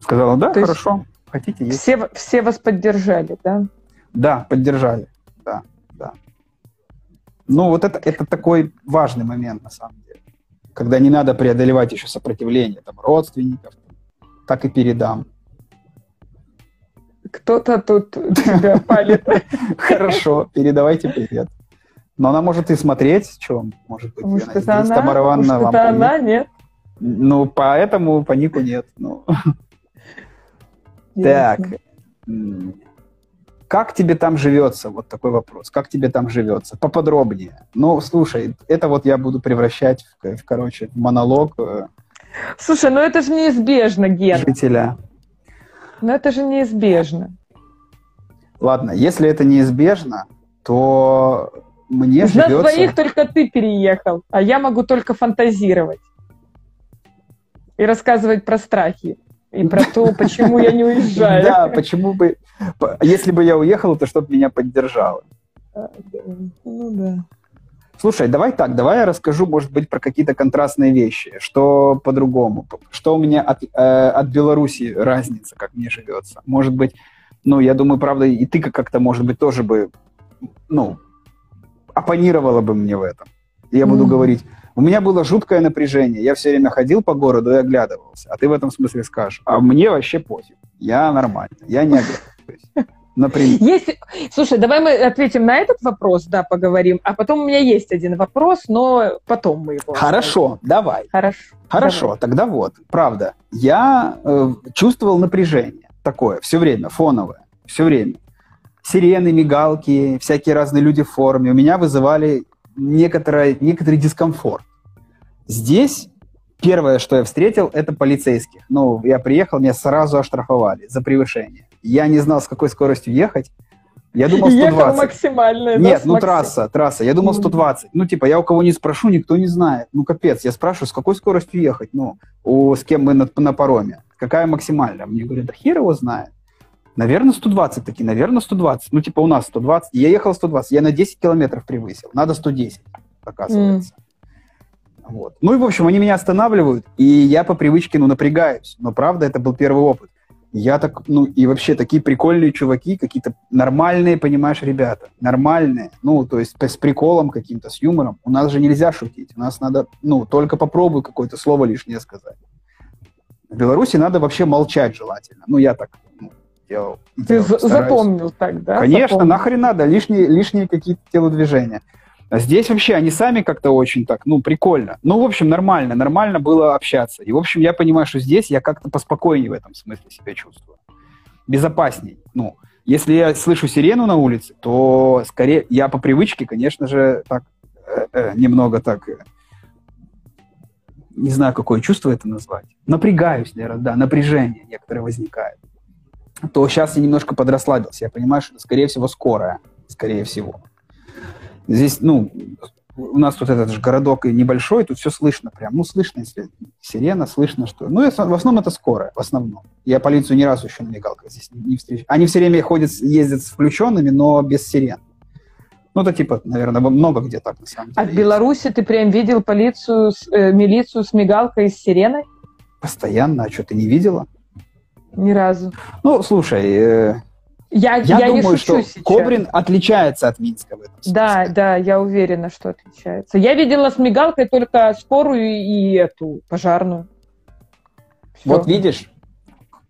Сказала, да, То есть- хорошо, хотите есть. Все, все вас поддержали, да? Да, поддержали. Да, да. Ну, вот это, это такой важный момент, на самом деле. Когда не надо преодолевать еще сопротивление там, родственников, так и передам. Кто-то тут тебя палит. Хорошо, передавайте привет. Но она может и смотреть, что может быть. Может, это она? Тамара Ивановна, вам это она? Нет? Ну, поэтому по нику нет. Ну, так. Как тебе там живется? Вот такой вопрос. Как тебе там живется? Поподробнее. Ну, слушай, это вот я буду превращать в, в, короче, в монолог э, Слушай, ну это же неизбежно, Ген. жителя. Ну это же неизбежно. Ладно, если это неизбежно, то мне Из нас живется... двоих только ты переехал, а я могу только фантазировать. И рассказывать про страхи. И про то, почему я не уезжаю. Да, почему бы... Если бы я уехал, то чтобы меня поддержало. Ну да. Слушай, давай так, давай я расскажу, может быть, про какие-то контрастные вещи, что по-другому, что у меня от, э, от Беларуси разница, как мне живется. Может быть, ну, я думаю, правда, и ты как-то, может быть, тоже бы, ну, оппонировала бы мне в этом. И я буду Мгм. говорить, у меня было жуткое напряжение, я все время ходил по городу и оглядывался, а ты в этом смысле скажешь, а мне вообще пофиг, я нормально, я не оглядываюсь. Например. Есть... Слушай, давай мы ответим на этот вопрос, да, поговорим. А потом у меня есть один вопрос, но потом мы его... Хорошо, давай. Хорошо. Хорошо, Давай. тогда вот, правда, я э, чувствовал напряжение такое все время, фоновое, все время. Сирены, мигалки, всякие разные люди в форме у меня вызывали некоторое, некоторый дискомфорт. Здесь первое, что я встретил, это полицейских. Ну, я приехал, меня сразу оштрафовали за превышение. Я не знал, с какой скоростью ехать. Я думал Ехал 120. максимально. да, Нет, с ну максим- трасса, трасса. Я думал Мгм. 120. Ну, типа, я у кого не спрошу, никто не знает. Ну, капец, я спрашиваю, с какой скоростью ехать? Ну, у, с кем мы на, на пароме? Какая максимальная? Мне говорят, да хер его знает. Наверное, 120 таки, наверное, 120. Ну, типа, у нас 120. Я ехал 120, я на 10 километров превысил. Надо 110, оказывается. Вот. Ну и, в общем, они меня останавливают, и я по привычке, ну, напрягаюсь. Но, правда, это был первый опыт. Я так, ну, и вообще такие прикольные чуваки, какие-то нормальные, понимаешь, ребята. Нормальные. Ну, то есть с приколом каким-то, с юмором. У нас же нельзя шутить. У нас надо, ну, только попробуй какое-то слово лишнее сказать. В Беларуси надо вообще молчать желательно. Ну, я так ну, делал. Ты делал, запомнил так, да? Конечно, запомнил. нахрен надо. Лишние, лишние какие-то телодвижения. А здесь вообще они сами как-то очень так, ну, прикольно. Ну, в общем, нормально, нормально было общаться. И, в общем, я понимаю, что здесь я как-то поспокойнее в этом смысле себя чувствую. Безопасней. Ну, если я слышу сирену на улице, то скорее я по привычке, конечно же, так э, э, немного так, э, не знаю, какое чувство это назвать. Напрягаюсь, наверное, да, напряжение некоторое возникает. То сейчас я немножко подрасслабился. Я понимаю, что это, скорее всего, скорое. Скорее всего. Здесь, ну, у нас тут этот же городок небольшой, тут все слышно прям. Ну, слышно, если сирена, слышно, что... Ну, в основном это скорая, в основном. Я полицию ни разу еще на мигалках здесь не, не встречал. Они все время ходят, ездят с включенными, но без сирен. Ну, это типа, наверное, много где так, на самом деле. А в Беларуси ты прям видел полицию, э, милицию с мигалкой и с сиреной? Постоянно. А что, ты не видела? Ни разу. Ну, слушай, э, я, я, я думаю, что сейчас. Кобрин отличается от Минска в этом смысле. Да, да, я уверена, что отличается. Я видела с мигалкой только скорую и эту пожарную. Все. Вот видишь,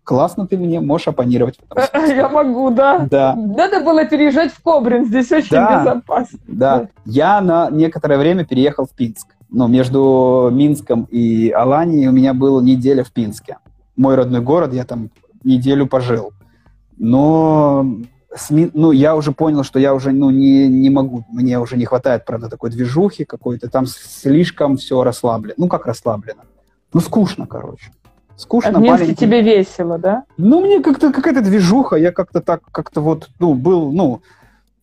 классно ты мне можешь оппонировать. Я могу, да. Да. Надо было переезжать в Кобрин, здесь очень да, безопасно. Да. Я на некоторое время переехал в Пинск. Но между Минском и Аланией у меня была неделя в Пинске. Мой родной город, я там неделю пожил. Но СМИ, ну, я уже понял, что я уже ну, не, не могу, мне уже не хватает, правда, такой движухи какой-то, там слишком все расслаблено. Ну, как расслаблено? Ну, скучно, короче. Скучно, а в Минске тебе весело, да? Ну, мне как-то какая-то движуха, я как-то так, как-то вот, ну, был, ну,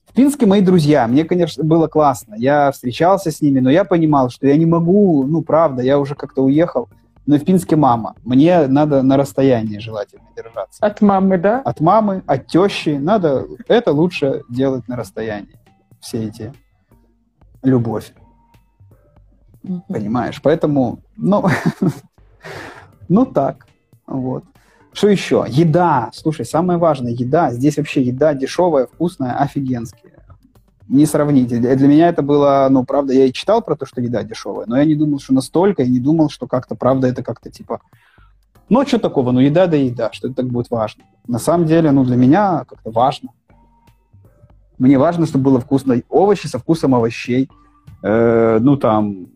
в Пинске мои друзья, мне, конечно, было классно, я встречался с ними, но я понимал, что я не могу, ну, правда, я уже как-то уехал, но в Пинске мама. Мне надо на расстоянии желательно держаться. От мамы, да? От мамы, от тещи. Надо, это лучше делать на расстоянии. Все эти любовь. Mm-hmm. Понимаешь? Поэтому, ну, ну так. Вот. Что еще? Еда. Слушай, самое важное, еда. Здесь вообще еда дешевая, вкусная, офигенская не сравнить. Для меня это было, ну, правда, я и читал про то, что еда дешевая, но я не думал, что настолько, и не думал, что как-то, правда, это как-то типа, ну, что такого, ну, еда да еда, что это так будет важно. На самом деле, ну, для меня как-то важно. Мне важно, чтобы было вкусно овощи со вкусом овощей. Э, ну, там,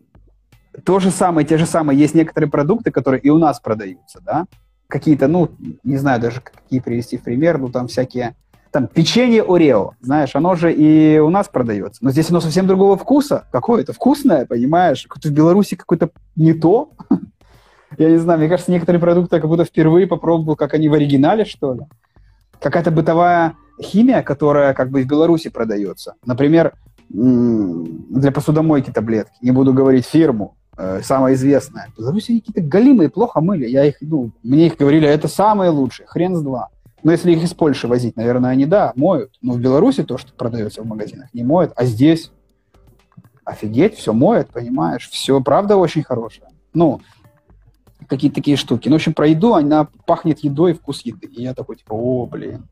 то же самое, те же самые, есть некоторые продукты, которые и у нас продаются, да, какие-то, ну, не знаю даже, какие привести в пример, ну, там всякие там печенье Орео, знаешь, оно же и у нас продается. Но здесь оно совсем другого вкуса. Какое-то вкусное, понимаешь? Какое-то в Беларуси какое-то не то. Я не знаю, мне кажется, некоторые продукты я как будто впервые попробовал, как они в оригинале, что ли. Какая-то бытовая химия, которая как бы в Беларуси продается. Например, для посудомойки таблетки. Не буду говорить фирму, э, самая известная. В Беларуси какие-то галимые плохо мыли. Я их, ну, мне их говорили, это самые лучшие, хрен с два. Но если их из Польши возить, наверное, они, да, моют. Но в Беларуси то, что продается в магазинах, не моют. А здесь офигеть, все моет, понимаешь? Все, правда, очень хорошее. Ну, какие-то такие штуки. Ну, в общем, про еду, она пахнет едой, вкус еды. И я такой, типа, о, блин.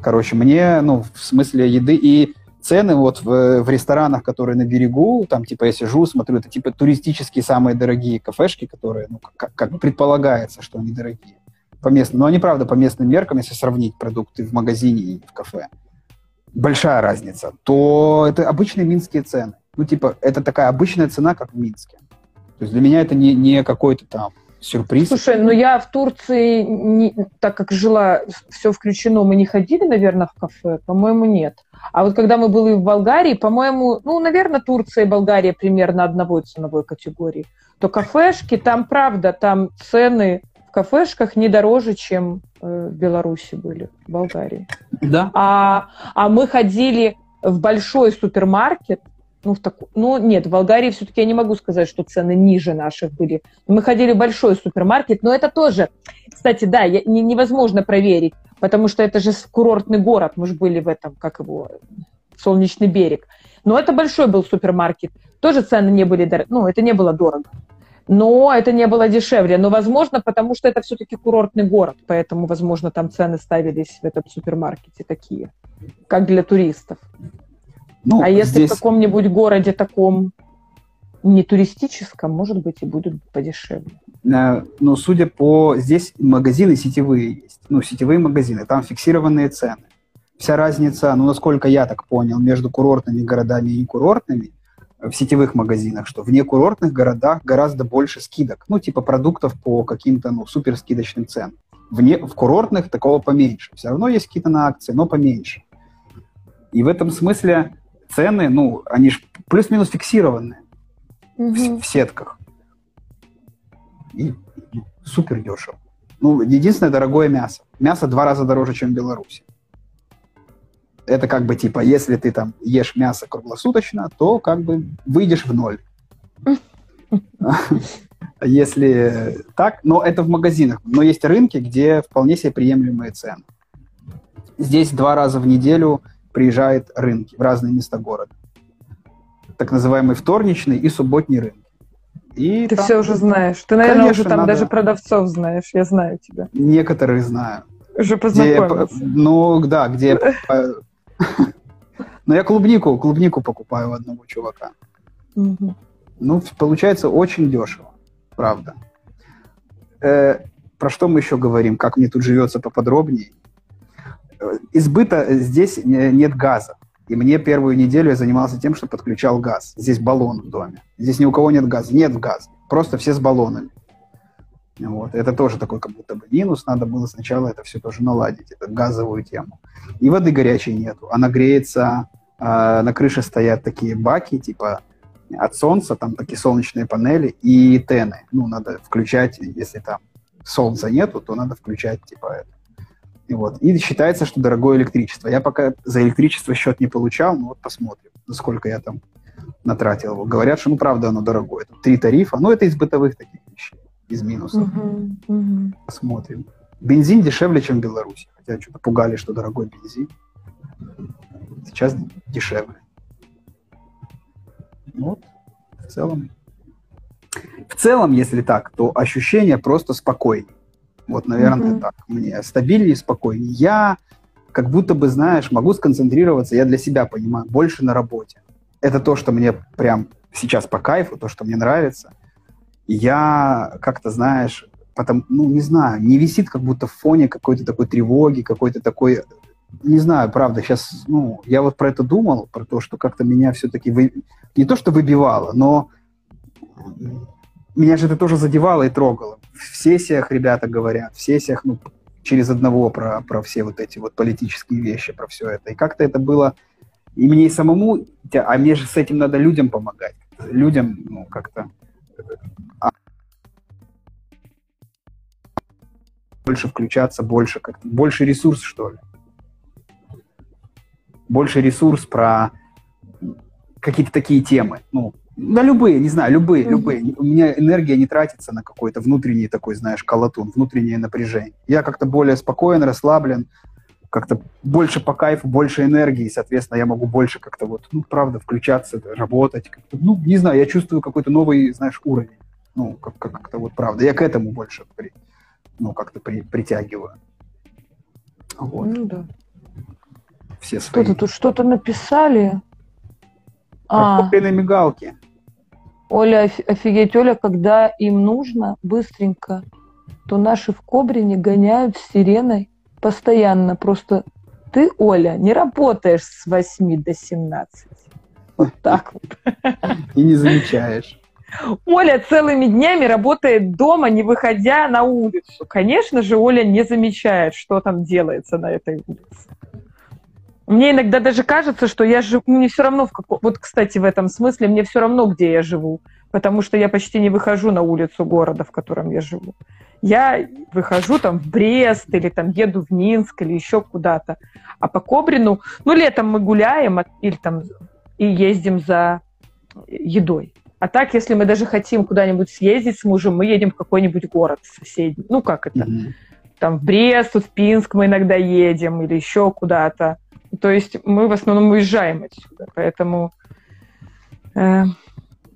Короче, мне, ну, в смысле еды и цены вот в, в ресторанах, которые на берегу, там, типа, я сижу, смотрю, это, типа, туристические самые дорогие кафешки, которые, ну, как, как предполагается, что они дорогие по местным, но они, правда, по местным меркам, если сравнить продукты в магазине и в кафе, большая разница, то это обычные минские цены. Ну, типа, это такая обычная цена, как в Минске. То есть для меня это не, не какой-то там сюрприз. Слушай, ну я в Турции, не, так как жила, все включено, мы не ходили, наверное, в кафе? По-моему, нет. А вот когда мы были в Болгарии, по-моему, ну, наверное, Турция и Болгария примерно одной ценовой категории, то кафешки, там, правда, там цены в кафешках не дороже, чем э, в Беларуси были, в Болгарии. Да. А, а мы ходили в большой супермаркет, ну, в таку... ну, нет, в Болгарии все-таки я не могу сказать, что цены ниже наших были. Мы ходили в большой супермаркет, но это тоже, кстати, да, я, не, невозможно проверить, потому что это же курортный город, мы же были в этом, как его, Солнечный берег. Но это большой был супермаркет, тоже цены не были, дор... ну, это не было дорого. Но это не было дешевле. Но, возможно, потому что это все-таки курортный город, поэтому, возможно, там цены ставились в этом супермаркете такие, как для туристов. Ну, а если здесь... в каком-нибудь городе таком не туристическом, может быть, и будут подешевле. Э, но судя по... Здесь магазины сетевые есть. Ну, сетевые магазины, там фиксированные цены. Вся разница, ну, насколько я так понял, между курортными городами и курортными в сетевых магазинах, что в некурортных городах гораздо больше скидок. Ну, типа продуктов по каким-то, ну, супер скидочным ценам. В, не, в курортных такого поменьше. Все равно есть какие-то на акции, но поменьше. И в этом смысле цены, ну, они же плюс-минус фиксированные угу. в, в сетках. И, и супер дешево. Ну, единственное, дорогое мясо. Мясо два раза дороже, чем в Беларуси. Это как бы типа, если ты там ешь мясо круглосуточно, то как бы выйдешь в ноль. Если так, но это в магазинах. Но есть рынки, где вполне себе приемлемые цены. Здесь два раза в неделю приезжают рынки в разные места города так называемый вторничный и субботний рынок. И Ты там, все уже знаешь. Ты, наверное, конечно, уже там надо... даже продавцов знаешь. Я знаю тебя. Некоторых знаю. Уже познакомился. Где, ну, да, где... Но я клубнику, клубнику покупаю у одного чувака. Ну, получается очень дешево, правда. Э, про что мы еще говорим? Как мне тут живется поподробнее? Э, избыта здесь нет газа. И мне первую неделю я занимался тем, что подключал газ. Здесь баллон в доме. Здесь ни у кого нет газа. Нет газа. Просто все с баллонами. Вот. Это тоже такой как будто бы минус. Надо было сначала это все тоже наладить, эту газовую тему. И воды горячей нету. Она греется, э, на крыше стоят такие баки, типа от солнца, там такие солнечные панели и тены. Ну, надо включать, если там солнца нету, то надо включать, типа, это, и, вот. и считается, что дорогое электричество. Я пока за электричество счет не получал, но вот посмотрим, сколько я там натратил его. Говорят, что, ну, правда, оно дорогое. Это три тарифа, но это из бытовых таких из минусов. Uh-huh, uh-huh. Посмотрим. Бензин дешевле, чем в Беларуси. Хотя что-то пугали, что дорогой бензин. Сейчас дешевле. Вот, в целом. В целом, если так, то ощущение просто спокойнее. Вот, наверное, mm-hmm. так мне стабильнее, спокойнее. Я как будто бы, знаешь, могу сконцентрироваться, я для себя понимаю, больше на работе. Это то, что мне прям сейчас по кайфу, то, что мне нравится. Я как-то, знаешь, потом, ну, не знаю, не висит как будто в фоне какой-то такой тревоги, какой-то такой, не знаю, правда, сейчас, ну, я вот про это думал, про то, что как-то меня все-таки вы... не то, что выбивало, но меня же это тоже задевало и трогало. В сессиях ребята говорят, в сессиях, ну, через одного про, про все вот эти вот политические вещи, про все это. И как-то это было и мне и самому, а мне же с этим надо людям помогать. Людям, ну, как-то больше включаться, больше как-то, больше ресурс, что ли. Больше ресурс про какие-то такие темы. Ну, да, любые, не знаю, любые, mm-hmm. любые. У меня энергия не тратится на какой-то внутренний такой, знаешь, колотун, внутреннее напряжение. Я как-то более спокоен, расслаблен, как-то больше по кайфу, больше энергии, соответственно, я могу больше как-то вот, ну, правда, включаться, работать. Как-то, ну, не знаю, я чувствую какой-то новый, знаешь, уровень. Ну, как- как-то вот правда. Я к этому больше, при, ну, как-то при, притягиваю. Вот. Ну, да. Все свои. Что-то тут что-то написали. А, мигалки. Оля, офигеть, Оля, когда им нужно быстренько, то наши в Кобрине гоняют с сиреной постоянно. Просто ты, Оля, не работаешь с 8 до 17. Вот так вот. И не замечаешь. Оля целыми днями работает дома, не выходя на улицу. Конечно же, Оля не замечает, что там делается на этой улице. Мне иногда даже кажется, что я живу, мне все равно в каком... Вот, кстати, в этом смысле мне все равно, где я живу, потому что я почти не выхожу на улицу города, в котором я живу. Я выхожу там в Брест или там еду в Минск или еще куда-то. А по Кобрину, ну, летом мы гуляем или там и ездим за едой. А так, если мы даже хотим куда-нибудь съездить с мужем, мы едем в какой-нибудь город соседний. Ну, как это? Mm-hmm. Там в Брест, в Пинск мы иногда едем или еще куда-то. То есть мы в основном уезжаем отсюда, поэтому э,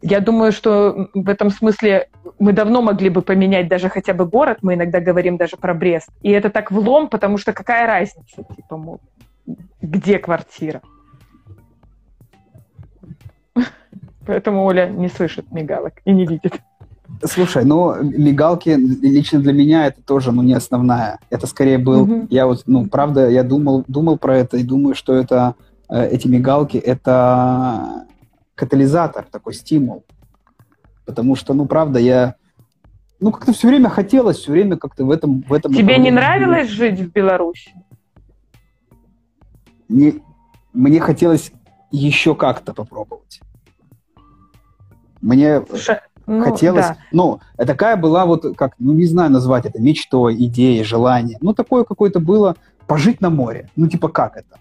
я думаю, что в этом смысле мы давно могли бы поменять даже хотя бы город, мы иногда говорим даже про Брест. И это так влом, потому что какая разница, типа, мол, где квартира? Поэтому Оля не слышит мигалок и не видит. Слушай, ну, мигалки лично для меня это тоже, ну, не основная. Это скорее был, угу. я вот, ну, правда, я думал, думал про это и думаю, что это, э, эти мигалки, это катализатор, такой стимул. Потому что, ну, правда, я, ну, как-то все время хотелось, все время как-то в этом... В этом Тебе не нравилось жить в Беларуси? Не, мне хотелось еще как-то попробовать. Мне... Слушай, ну, хотелось, да. ну, такая была вот, как, ну, не знаю назвать это, мечтой, идеей, желанием. Ну, такое какое-то было пожить на море. Ну, типа, как это?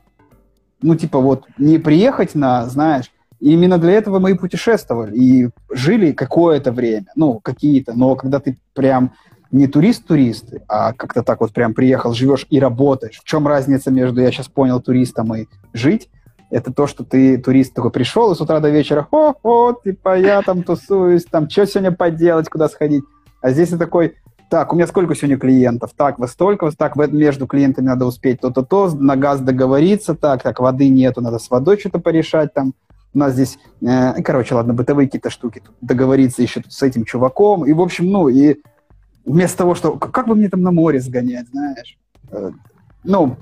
Ну, типа, вот, не приехать на, знаешь, именно для этого мы и путешествовали, и жили какое-то время, ну, какие-то, но когда ты прям не турист-турист, а как-то так вот прям приехал, живешь и работаешь. В чем разница между, я сейчас понял, туристом и жить? это то, что ты, турист, такой пришел и с утра до вечера, о, о, типа, я там тусуюсь, там, что сегодня поделать, куда сходить. А здесь ты такой, так, у меня сколько сегодня клиентов? Так, во столько, так, между клиентами надо успеть то-то, то, на газ договориться, так, так, воды нету, надо с водой что-то порешать там. У нас здесь, э, короче, ладно, бытовые какие-то штуки, тут договориться еще тут с этим чуваком. И, в общем, ну, и вместо того, что, как бы мне там на море сгонять, знаешь? Э, ну,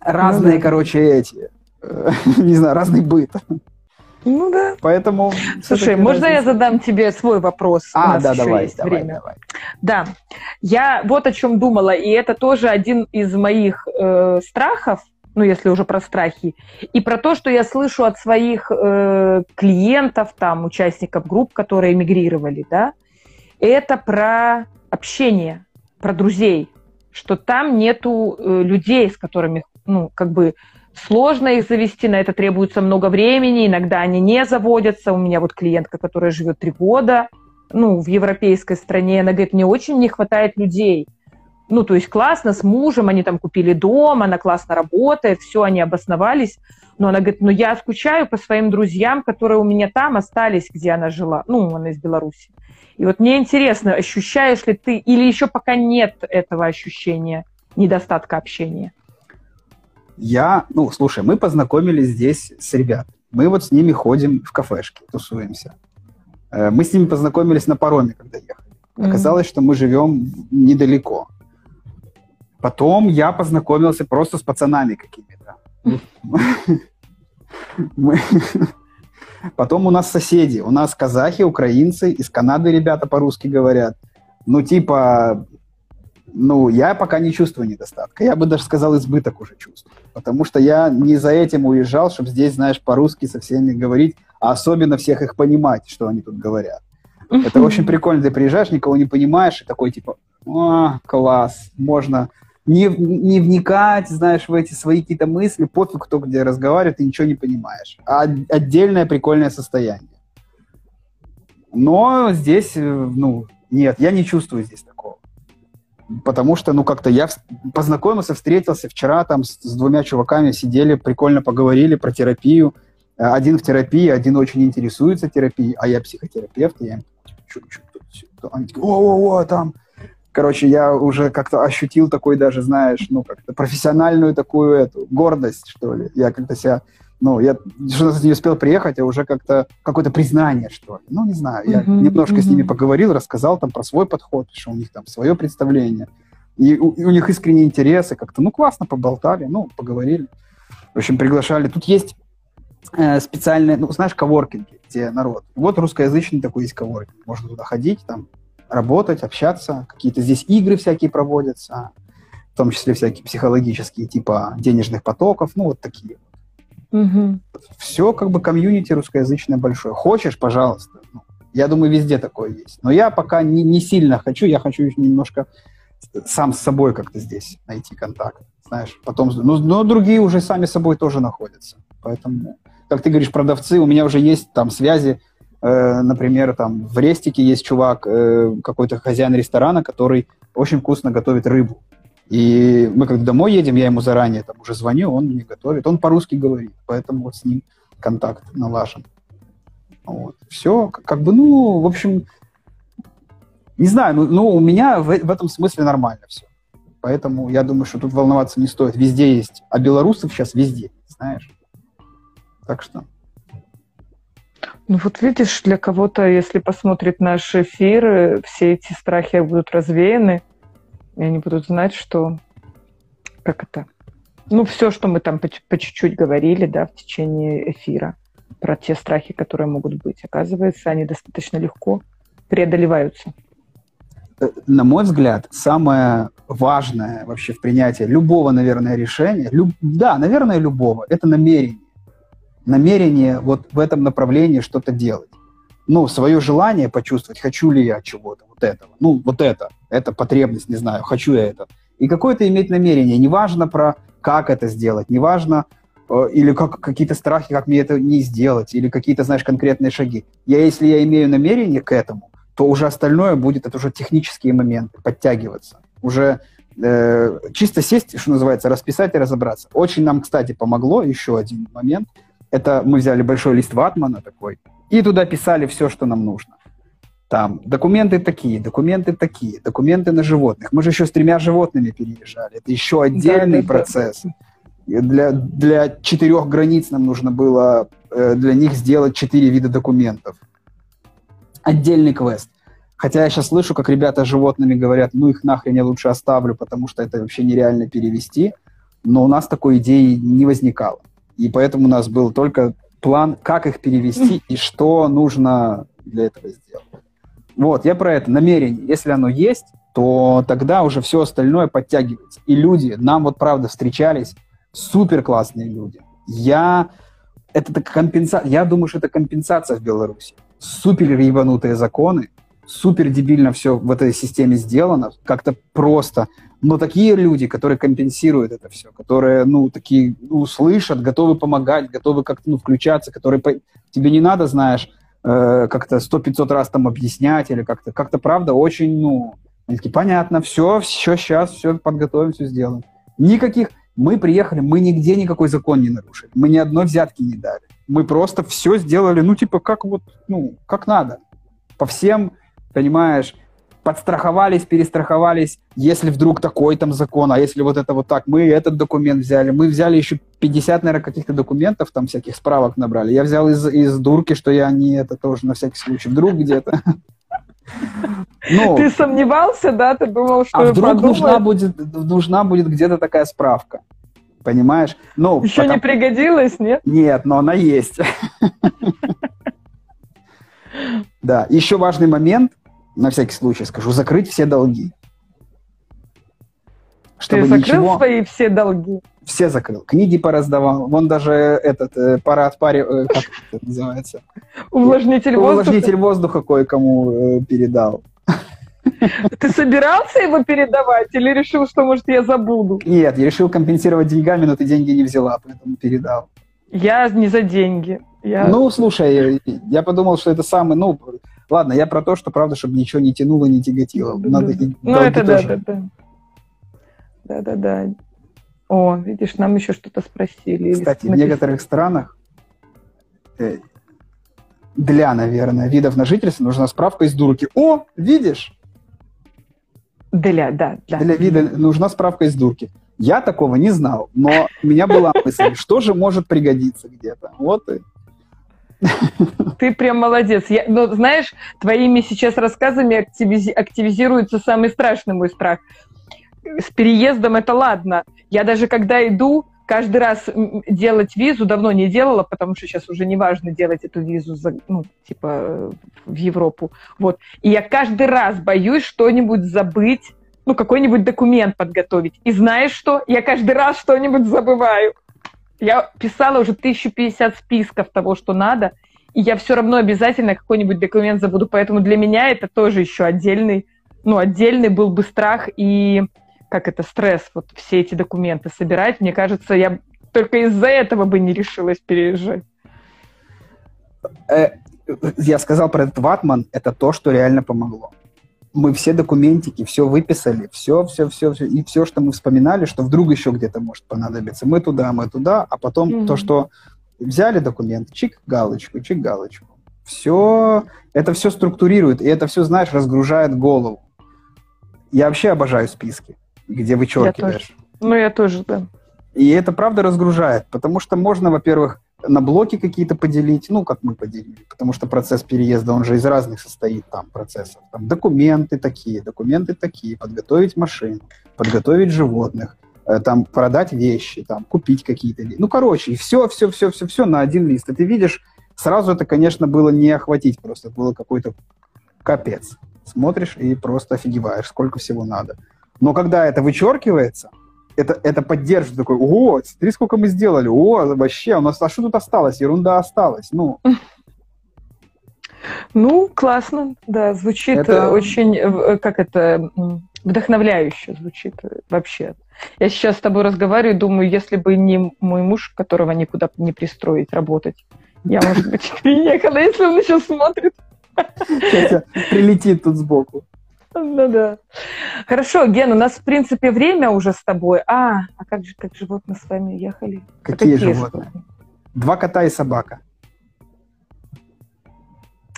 разные, ну, да. короче, эти не знаю, разный быт. Ну да. Поэтому... Слушай, можно разница. я задам тебе свой вопрос? А, да, давай, есть давай, время. давай. Да, я вот о чем думала, и это тоже один из моих э, страхов, ну, если уже про страхи, и про то, что я слышу от своих э, клиентов, там, участников групп, которые эмигрировали, да, это про общение, про друзей, что там нету э, людей, с которыми, ну, как бы Сложно их завести, на это требуется много времени, иногда они не заводятся. У меня вот клиентка, которая живет три года, ну, в европейской стране, она говорит, мне очень не хватает людей. Ну, то есть классно, с мужем, они там купили дом, она классно работает, все, они обосновались. Но она говорит, ну, я скучаю по своим друзьям, которые у меня там остались, где она жила. Ну, она из Беларуси. И вот мне интересно, ощущаешь ли ты, или еще пока нет этого ощущения недостатка общения? Я, ну, слушай, мы познакомились здесь с ребятами. Мы вот с ними ходим в кафешки, тусуемся. Э, мы с ними познакомились на пароме, когда ехали. Оказалось, что мы живем недалеко. Потом я познакомился просто с пацанами какими-то. Потом у нас соседи. У нас казахи, украинцы, из Канады ребята по-русски говорят. Ну, типа, ну, я пока не чувствую недостатка. Я бы даже сказал, избыток уже чувствую. Потому что я не за этим уезжал, чтобы здесь, знаешь, по-русски со всеми говорить, а особенно всех их понимать, что они тут говорят. Это очень прикольно. Ты приезжаешь, никого не понимаешь, и такой типа, о, класс, можно не, не вникать, знаешь, в эти свои какие-то мысли, пофиг, кто где разговаривает, ты ничего не понимаешь. А отдельное прикольное состояние. Но здесь, э, ну, нет, я не чувствую здесь такого потому что, ну, как-то я познакомился, встретился вчера там с, с двумя чуваками, сидели, прикольно поговорили про терапию. Э, один в терапии, один очень интересуется терапией, а я психотерапевт, и я им они такие, о-о-о, там. Короче, я уже как-то ощутил такой даже, знаешь, ну, как-то профессиональную такую эту гордость, что ли. Я как-то себя ну, я что не успел приехать, а уже как-то какое-то признание, что ли. Ну, не знаю, я uh-huh, немножко uh-huh. с ними поговорил, рассказал там про свой подход, что у них там свое представление. И у, и у них искренние интересы как-то, ну, классно поболтали, ну, поговорили. В общем, приглашали. Тут есть э, специальные, ну, знаешь, коворкинги, где народ. Вот русскоязычный такой есть коворкинг. Можно туда ходить, там, работать, общаться. Какие-то здесь игры всякие проводятся, в том числе всякие психологические, типа денежных потоков, ну, вот такие. Угу. Все как бы комьюнити русскоязычное большое. Хочешь, пожалуйста. Ну, я думаю, везде такое есть. Но я пока не, не сильно хочу, я хочу немножко сам с собой как-то здесь найти контакт. Знаешь, потом, ну, но другие уже сами собой тоже находятся. Поэтому, как ты говоришь, продавцы, у меня уже есть там связи, э, например, там в Рестике есть чувак, э, какой-то хозяин ресторана, который очень вкусно готовит рыбу. И мы когда домой едем, я ему заранее там уже звоню, он мне готовит. Он по-русски говорит, поэтому вот с ним контакт налажен. Вот. Все, как, бы, ну, в общем, Не знаю, ну, ну у меня в этом смысле нормально все. Поэтому я думаю, что тут волноваться не стоит. Везде есть. А белорусов сейчас везде, знаешь. Так что... Ну вот видишь, для кого-то, если посмотрит наш эфир, все эти страхи будут развеяны, и они будут знать, что... Как это? Ну, все, что мы там по, по чуть-чуть говорили, да, в течение эфира, про те страхи, которые могут быть. Оказывается, они достаточно легко преодолеваются. Э, на мой взгляд, самое важное вообще в принятии любого, наверное, решения, люб, да, наверное, любого, это намерение. Намерение вот в этом направлении что-то делать. Ну, свое желание почувствовать, хочу ли я чего-то, вот этого. Ну, вот это, это потребность, не знаю, хочу я это. И какое-то иметь намерение. Неважно про как это сделать, неважно, э, или как, какие-то страхи, как мне это не сделать, или какие-то, знаешь, конкретные шаги. Я, если я имею намерение к этому, то уже остальное будет, это уже технические моменты, подтягиваться. Уже э, чисто сесть, что называется, расписать и разобраться. Очень нам, кстати, помогло еще один момент. Это мы взяли большой лист ватмана такой, и туда писали все, что нам нужно. Там документы такие, документы такие, документы на животных. Мы же еще с тремя животными переезжали. Это еще отдельный да, процесс. Да. Для, для четырех границ нам нужно было э, для них сделать четыре вида документов отдельный квест. Хотя я сейчас слышу, как ребята с животными говорят, ну их нахрен я лучше оставлю, потому что это вообще нереально перевести. Но у нас такой идеи не возникало. И поэтому у нас был только план, как их перевести и что нужно для этого сделать. Вот, я про это, намерение. Если оно есть, то тогда уже все остальное подтягивается. И люди, нам вот правда встречались супер классные люди. Я, это компенсация, я думаю, что это компенсация в Беларуси супер ебанутые законы, супер дебильно все в этой системе сделано, как-то просто. Но такие люди, которые компенсируют это все, которые, ну, такие, ну, слышат, готовы помогать, готовы как-то, ну, включаться, которые по... тебе не надо, знаешь, э, как-то сто пятьсот раз там объяснять или как-то, как-то, правда, очень, ну, они такие, понятно, все, все, сейчас, все подготовим, все сделаем. Никаких, мы приехали, мы нигде никакой закон не нарушили, мы ни одной взятки не дали мы просто все сделали, ну, типа, как вот, ну, как надо. По всем, понимаешь, подстраховались, перестраховались, если вдруг такой там закон, а если вот это вот так, мы этот документ взяли, мы взяли еще 50, наверное, каких-то документов, там всяких справок набрали. Я взял из, из дурки, что я не это тоже на всякий случай, вдруг где-то. Ну, Ты сомневался, да? Ты думал, что а вдруг нужна будет, нужна будет где-то такая справка понимаешь? Ну, Еще потом... не пригодилась, нет? Нет, но она есть. Да, еще важный момент, на всякий случай скажу, закрыть все долги. Чтобы Ты закрыл ничего... свои все долги? Все закрыл. Книги пораздавал. Вон даже этот э, парад паре, э, как это называется? Увлажнитель воздуха. Увлажнитель воздуха кое-кому э, передал. Ты собирался его передавать или решил, что, может, я забуду? Нет, я решил компенсировать деньгами, но ты деньги не взяла, поэтому передал. Я не за деньги. Я... Ну, слушай, я подумал, что это самый, ну, ладно, я про то, что, правда, чтобы ничего не тянуло, не тяготило. Надо ну, это да, да, да. Да-да-да. О, видишь, нам еще что-то спросили. Кстати, в некоторых странах э, для, наверное, видов на жительство нужна справка из дурки. О, видишь? Для, да, да. Для вида нужна справка из дурки. Я такого не знал, но у меня была мысль, что же может пригодиться где-то. Вот и... Ты прям молодец. Я, ну, знаешь, твоими сейчас рассказами активизи- активизируется самый страшный мой страх. С переездом это ладно. Я даже когда иду, каждый раз делать визу давно не делала, потому что сейчас уже не важно делать эту визу, за, ну, типа, в Европу. Вот. И я каждый раз боюсь что-нибудь забыть, ну, какой-нибудь документ подготовить. И знаешь что? Я каждый раз что-нибудь забываю. Я писала уже 1050 списков того, что надо, и я все равно обязательно какой-нибудь документ забуду. Поэтому для меня это тоже еще отдельный, ну, отдельный был бы страх и как это, стресс, вот все эти документы собирать. Мне кажется, я только из-за этого бы не решилась переезжать. Э, я сказал про этот ватман, это то, что реально помогло. Мы все документики, все выписали, все, все, все, все, и все, что мы вспоминали, что вдруг еще где-то может понадобиться. Мы туда, мы туда, а потом mm-hmm. то, что взяли документ, чик галочку, чик галочку. Все, это все структурирует, и это все, знаешь, разгружает голову. Я вообще обожаю списки, где вычеркиваешь. Ну, я тоже, да. И это правда разгружает, потому что можно, во-первых, на блоки какие-то поделить, ну, как мы поделили, потому что процесс переезда, он же из разных состоит там процессов. Там документы такие, документы такие, подготовить машину, подготовить животных, э, там продать вещи, там купить какие-то. Ну, короче, все, все, все, все, все на один лист. И ты видишь, сразу это, конечно, было не охватить просто, было какой-то капец. Смотришь и просто офигеваешь, сколько всего надо. Но когда это вычеркивается, это, это поддерживает такой, о, смотри, сколько мы сделали, о, вообще, у нас, а что тут осталось? Ерунда осталась, ну. Ну, классно, да, звучит это... очень, э, как это, вдохновляюще звучит вообще. Я сейчас с тобой разговариваю, думаю, если бы не мой муж, которого никуда не пристроить работать, я, может быть, приехала, если он еще смотрит. Прилетит тут сбоку. Ну да. Хорошо, Ген, у нас, в принципе, время уже с тобой. А, а как же, как животные с вами ехали? Какие, какие животные? животные? Два кота и собака.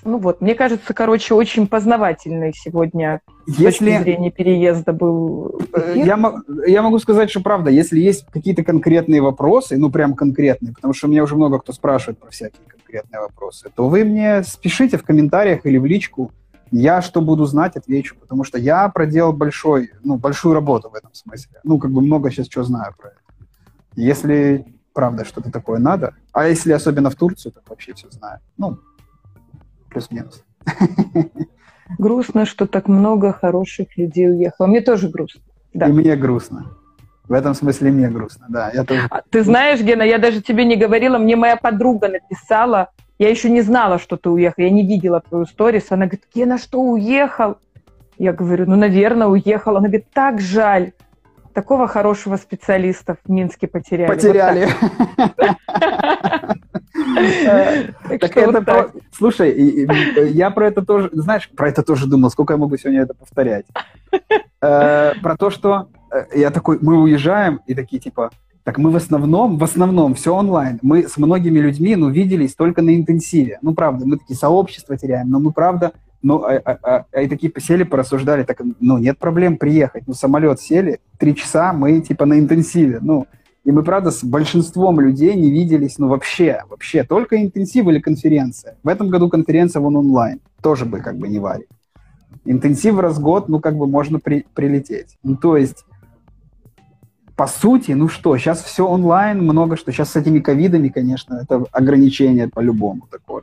Ну вот, мне кажется, короче, очень познавательный сегодня если... с точки зрения переезда был э, Я, я могу сказать, что правда, если есть какие-то конкретные вопросы, ну прям конкретные, потому что меня уже много кто спрашивает про всякие конкретные вопросы, то вы мне спешите в комментариях или в личку, я что буду знать, отвечу, потому что я проделал большой, ну, большую работу в этом смысле. Ну, как бы много сейчас чего знаю про это. Если правда что-то такое надо, а если особенно в Турцию, то вообще все знаю. Ну, плюс-минус. Грустно, что так много хороших людей уехало. Мне тоже грустно. Да. И мне грустно. В этом смысле мне грустно, да. Я тоже... А, ты знаешь, Гена, я даже тебе не говорила, мне моя подруга написала, я еще не знала, что ты уехал, я не видела твою сторис. Она говорит, Гена, что уехал? Я говорю, ну, наверное, уехал. Она говорит, так жаль. Такого хорошего специалиста в Минске потеряли. Потеряли. Так это Слушай, я про это тоже, знаешь, про это тоже думал, сколько я могу сегодня это повторять. Э, про то, что э, я такой, мы уезжаем, и такие типа, так мы в основном, в основном все онлайн. Мы с многими людьми, ну, виделись только на интенсиве. Ну, правда, мы такие сообщества теряем, но мы, правда, ну, а, а, а, а и такие посели, порассуждали, так, ну, нет проблем приехать. Ну, самолет сели, три часа, мы, типа, на интенсиве. Ну, и мы, правда, с большинством людей не виделись, ну, вообще, вообще, только интенсив или конференция. В этом году конференция вон онлайн, тоже бы, как бы, не варит. Интенсив раз в год, ну, как бы, можно при, прилететь. Ну, то есть по сути, ну что, сейчас все онлайн, много что. Сейчас с этими ковидами, конечно, это ограничение по-любому такое.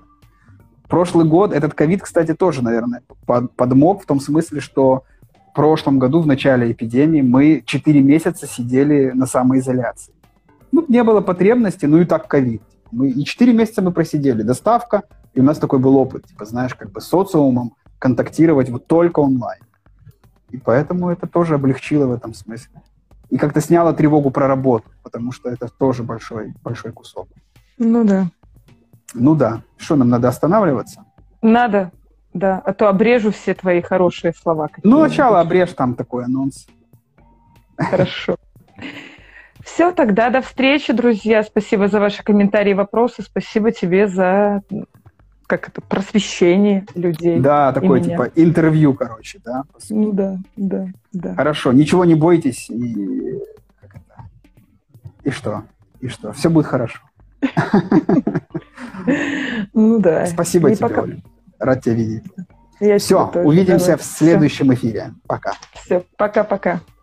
Прошлый год, этот ковид, кстати, тоже, наверное, под, подмог в том смысле, что в прошлом году, в начале эпидемии, мы 4 месяца сидели на самоизоляции. Ну, не было потребности, ну и так ковид. Мы, и 4 месяца мы просидели, доставка, и у нас такой был опыт, типа, знаешь, как бы социумом контактировать вот только онлайн. И поэтому это тоже облегчило в этом смысле и как-то сняла тревогу про работу, потому что это тоже большой, большой кусок. Ну да. Ну да. Что, нам надо останавливаться? Надо, да. А то обрежу все твои хорошие слова. Ну, сначала обрежь там такой анонс. Хорошо. Все, тогда до встречи, друзья. Спасибо за ваши комментарии и вопросы. Спасибо тебе за как это, просвещение людей. Да, такое типа интервью, короче, да? Ну да, да, да. Хорошо, ничего не бойтесь и как это? И что? И что? Все будет хорошо. Ну да. Спасибо тебе. Оля. Рад тебя видеть. Все, увидимся в следующем эфире. Пока. Все, пока-пока.